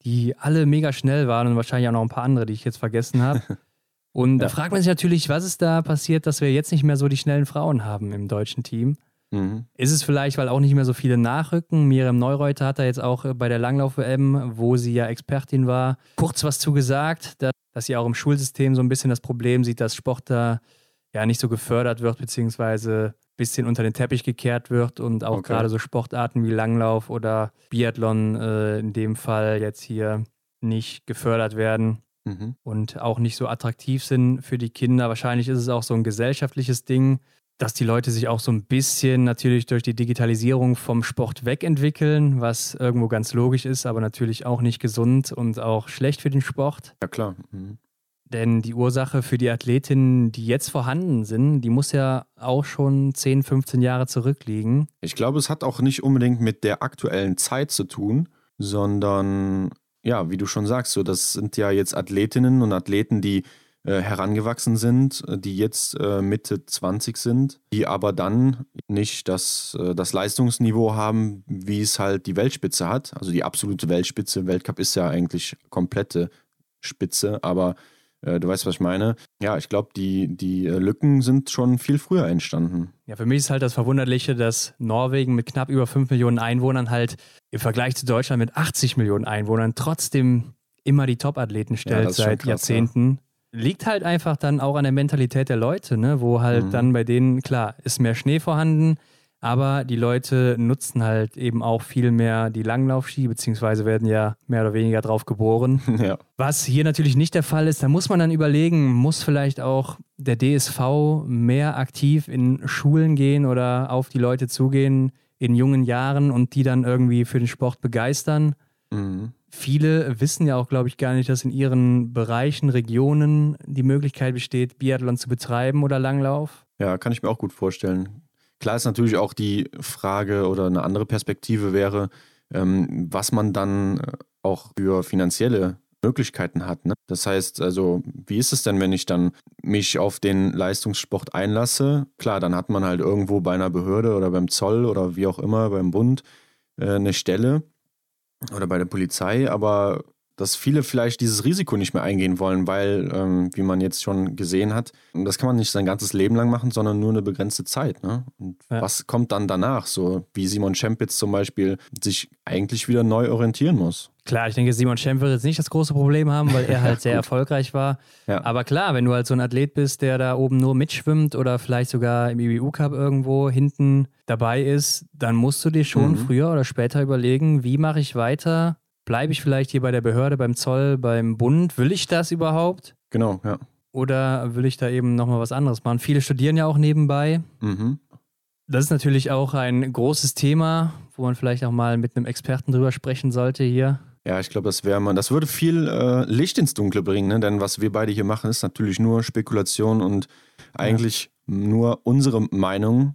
die alle mega schnell waren und wahrscheinlich auch noch ein paar andere, die ich jetzt vergessen habe. *laughs* Und ja. da fragt man sich natürlich, was ist da passiert, dass wir jetzt nicht mehr so die schnellen Frauen haben im deutschen Team? Mhm. Ist es vielleicht, weil auch nicht mehr so viele nachrücken? Miriam Neureuter hat da jetzt auch äh, bei der Langlauf-WM, wo sie ja Expertin war, kurz was zugesagt, dass sie auch im Schulsystem so ein bisschen das Problem sieht, dass Sport da ja nicht so gefördert wird, beziehungsweise ein bisschen unter den Teppich gekehrt wird und auch okay. gerade so Sportarten wie Langlauf oder Biathlon äh, in dem Fall jetzt hier nicht gefördert werden mhm. und auch nicht so attraktiv sind für die Kinder. Wahrscheinlich ist es auch so ein gesellschaftliches Ding, dass die Leute sich auch so ein bisschen natürlich durch die Digitalisierung vom Sport wegentwickeln, was irgendwo ganz logisch ist, aber natürlich auch nicht gesund und auch schlecht für den Sport. Ja, klar. Mhm. Denn die Ursache für die Athletinnen, die jetzt vorhanden sind, die muss ja auch schon 10, 15 Jahre zurückliegen. Ich glaube, es hat auch nicht unbedingt mit der aktuellen Zeit zu tun, sondern ja, wie du schon sagst, so das sind ja jetzt Athletinnen und Athleten, die äh, herangewachsen sind, äh, die jetzt äh, Mitte 20 sind, die aber dann nicht das, äh, das Leistungsniveau haben, wie es halt die Weltspitze hat. Also die absolute Weltspitze. Weltcup ist ja eigentlich komplette Spitze, aber äh, du weißt, was ich meine. Ja, ich glaube, die, die äh, Lücken sind schon viel früher entstanden. Ja, für mich ist halt das Verwunderliche, dass Norwegen mit knapp über 5 Millionen Einwohnern halt im Vergleich zu Deutschland mit 80 Millionen Einwohnern trotzdem immer die Top-Athleten stellt ja, seit krass, Jahrzehnten. Ja. Liegt halt einfach dann auch an der Mentalität der Leute, ne? wo halt mhm. dann bei denen, klar, ist mehr Schnee vorhanden, aber die Leute nutzen halt eben auch viel mehr die Langlaufski, beziehungsweise werden ja mehr oder weniger drauf geboren. *laughs* Ja. Was hier natürlich nicht der Fall ist, da muss man dann überlegen, muss vielleicht auch der DSV mehr aktiv in Schulen gehen oder auf die Leute zugehen in jungen Jahren und die dann irgendwie für den Sport begeistern. Mhm. Viele wissen ja auch, glaube ich, gar nicht, dass in ihren Bereichen, Regionen die Möglichkeit besteht, Biathlon zu betreiben oder Langlauf. Ja, kann ich mir auch gut vorstellen. Klar ist natürlich auch die Frage oder eine andere Perspektive wäre, ähm, was man dann äh, auch für finanzielle Möglichkeiten hat. Ne? Das heißt, also, wie ist es denn, wenn ich dann mich auf den Leistungssport einlasse? Klar, dann hat man halt irgendwo bei einer Behörde oder beim Zoll oder wie auch immer, beim Bund äh, eine Stelle oder bei der Polizei, aber dass viele vielleicht dieses Risiko nicht mehr eingehen wollen, weil, ähm, wie man jetzt schon gesehen hat, das kann man nicht sein ganzes Leben lang machen, sondern nur eine begrenzte Zeit. Ne? Und ja. was kommt dann danach? So wie Simon Schempitz zum Beispiel sich eigentlich wieder neu orientieren muss. Klar, ich denke, Simon Schemp wird jetzt nicht das große Problem haben, weil er halt *laughs* sehr erfolgreich war. Ja. Aber klar, wenn du halt so ein Athlet bist, der da oben nur mitschwimmt oder vielleicht sogar im IBU-Cup irgendwo hinten dabei ist, dann musst du dir schon mhm. früher oder später überlegen, wie mache ich weiter? Bleibe ich vielleicht hier bei der Behörde, beim Zoll, beim Bund? Will ich das überhaupt? Genau, ja. Oder will ich da eben nochmal was anderes machen? Viele studieren ja auch nebenbei. Mhm. Das ist natürlich auch ein großes Thema, wo man vielleicht auch mal mit einem Experten drüber sprechen sollte hier. Ja, ich glaube, das wäre man, das würde viel äh, Licht ins Dunkle bringen, ne? denn was wir beide hier machen, ist natürlich nur Spekulation und eigentlich ja. nur unsere Meinung.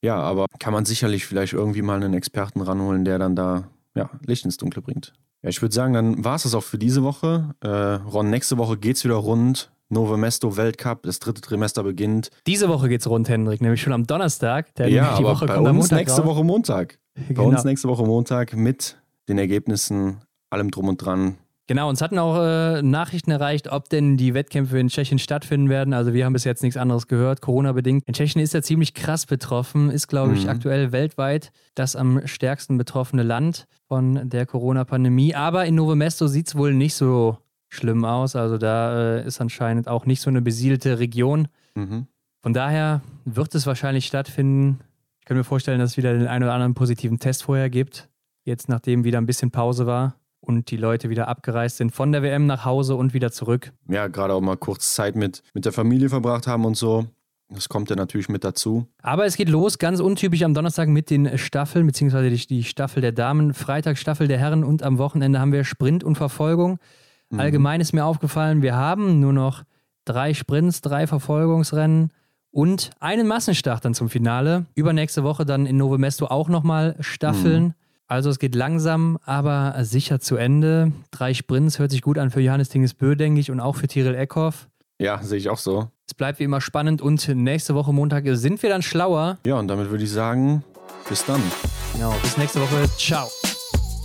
Ja, aber kann man sicherlich vielleicht irgendwie mal einen Experten ranholen, der dann da ja, Licht ins Dunkle bringt. Ja, ich würde sagen, dann war es das auch für diese Woche. Äh, Ron, nächste Woche geht es wieder rund. Novo Mesto Weltcup, das dritte Trimester beginnt. Diese Woche geht es rund, Hendrik, nämlich schon am Donnerstag. Der ja, aber Woche bei uns nächste raus. Woche Montag. Bei genau. uns nächste Woche Montag mit den Ergebnissen, allem drum und dran. Genau, uns hatten auch äh, Nachrichten erreicht, ob denn die Wettkämpfe in Tschechien stattfinden werden. Also wir haben bis jetzt nichts anderes gehört, Corona-bedingt. In Tschechien ist ja ziemlich krass betroffen, ist, glaube ich, mhm. aktuell weltweit das am stärksten betroffene Land von der Corona-Pandemie. Aber in Novo Mesto sieht es wohl nicht so schlimm aus. Also da äh, ist anscheinend auch nicht so eine besiedelte Region. Mhm. Von daher wird es wahrscheinlich stattfinden. Ich kann mir vorstellen, dass es wieder den einen oder anderen positiven Test vorher gibt. Jetzt, nachdem wieder ein bisschen Pause war und die Leute wieder abgereist sind von der WM nach Hause und wieder zurück. Ja, gerade auch mal kurz Zeit mit, mit der Familie verbracht haben und so. Das kommt ja natürlich mit dazu. Aber es geht los, ganz untypisch am Donnerstag mit den Staffeln, beziehungsweise die, die Staffel der Damen, Freitag Staffel der Herren und am Wochenende haben wir Sprint und Verfolgung. Mhm. Allgemein ist mir aufgefallen, wir haben nur noch drei Sprints, drei Verfolgungsrennen und einen Massenstart dann zum Finale. Übernächste Woche dann in Novo Mesto auch nochmal Staffeln. Mhm. Also es geht langsam, aber sicher zu Ende. Drei Sprints hört sich gut an für Johannes Tingesbö, denke ich, und auch für Tyrell Eckhoff. Ja, sehe ich auch so. Es bleibt wie immer spannend und nächste Woche Montag sind wir dann schlauer. Ja, und damit würde ich sagen, bis dann. Genau, bis nächste Woche. Ciao.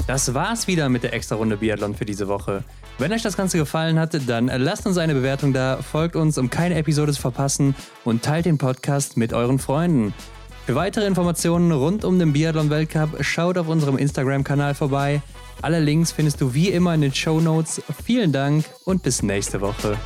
Das war's wieder mit der extra Runde Biathlon für diese Woche. Wenn euch das Ganze gefallen hat, dann lasst uns eine Bewertung da, folgt uns, um keine Episode zu verpassen und teilt den Podcast mit euren Freunden. Für weitere Informationen rund um den Biathlon-Weltcup schaut auf unserem Instagram-Kanal vorbei. Alle Links findest du wie immer in den Show Notes. Vielen Dank und bis nächste Woche.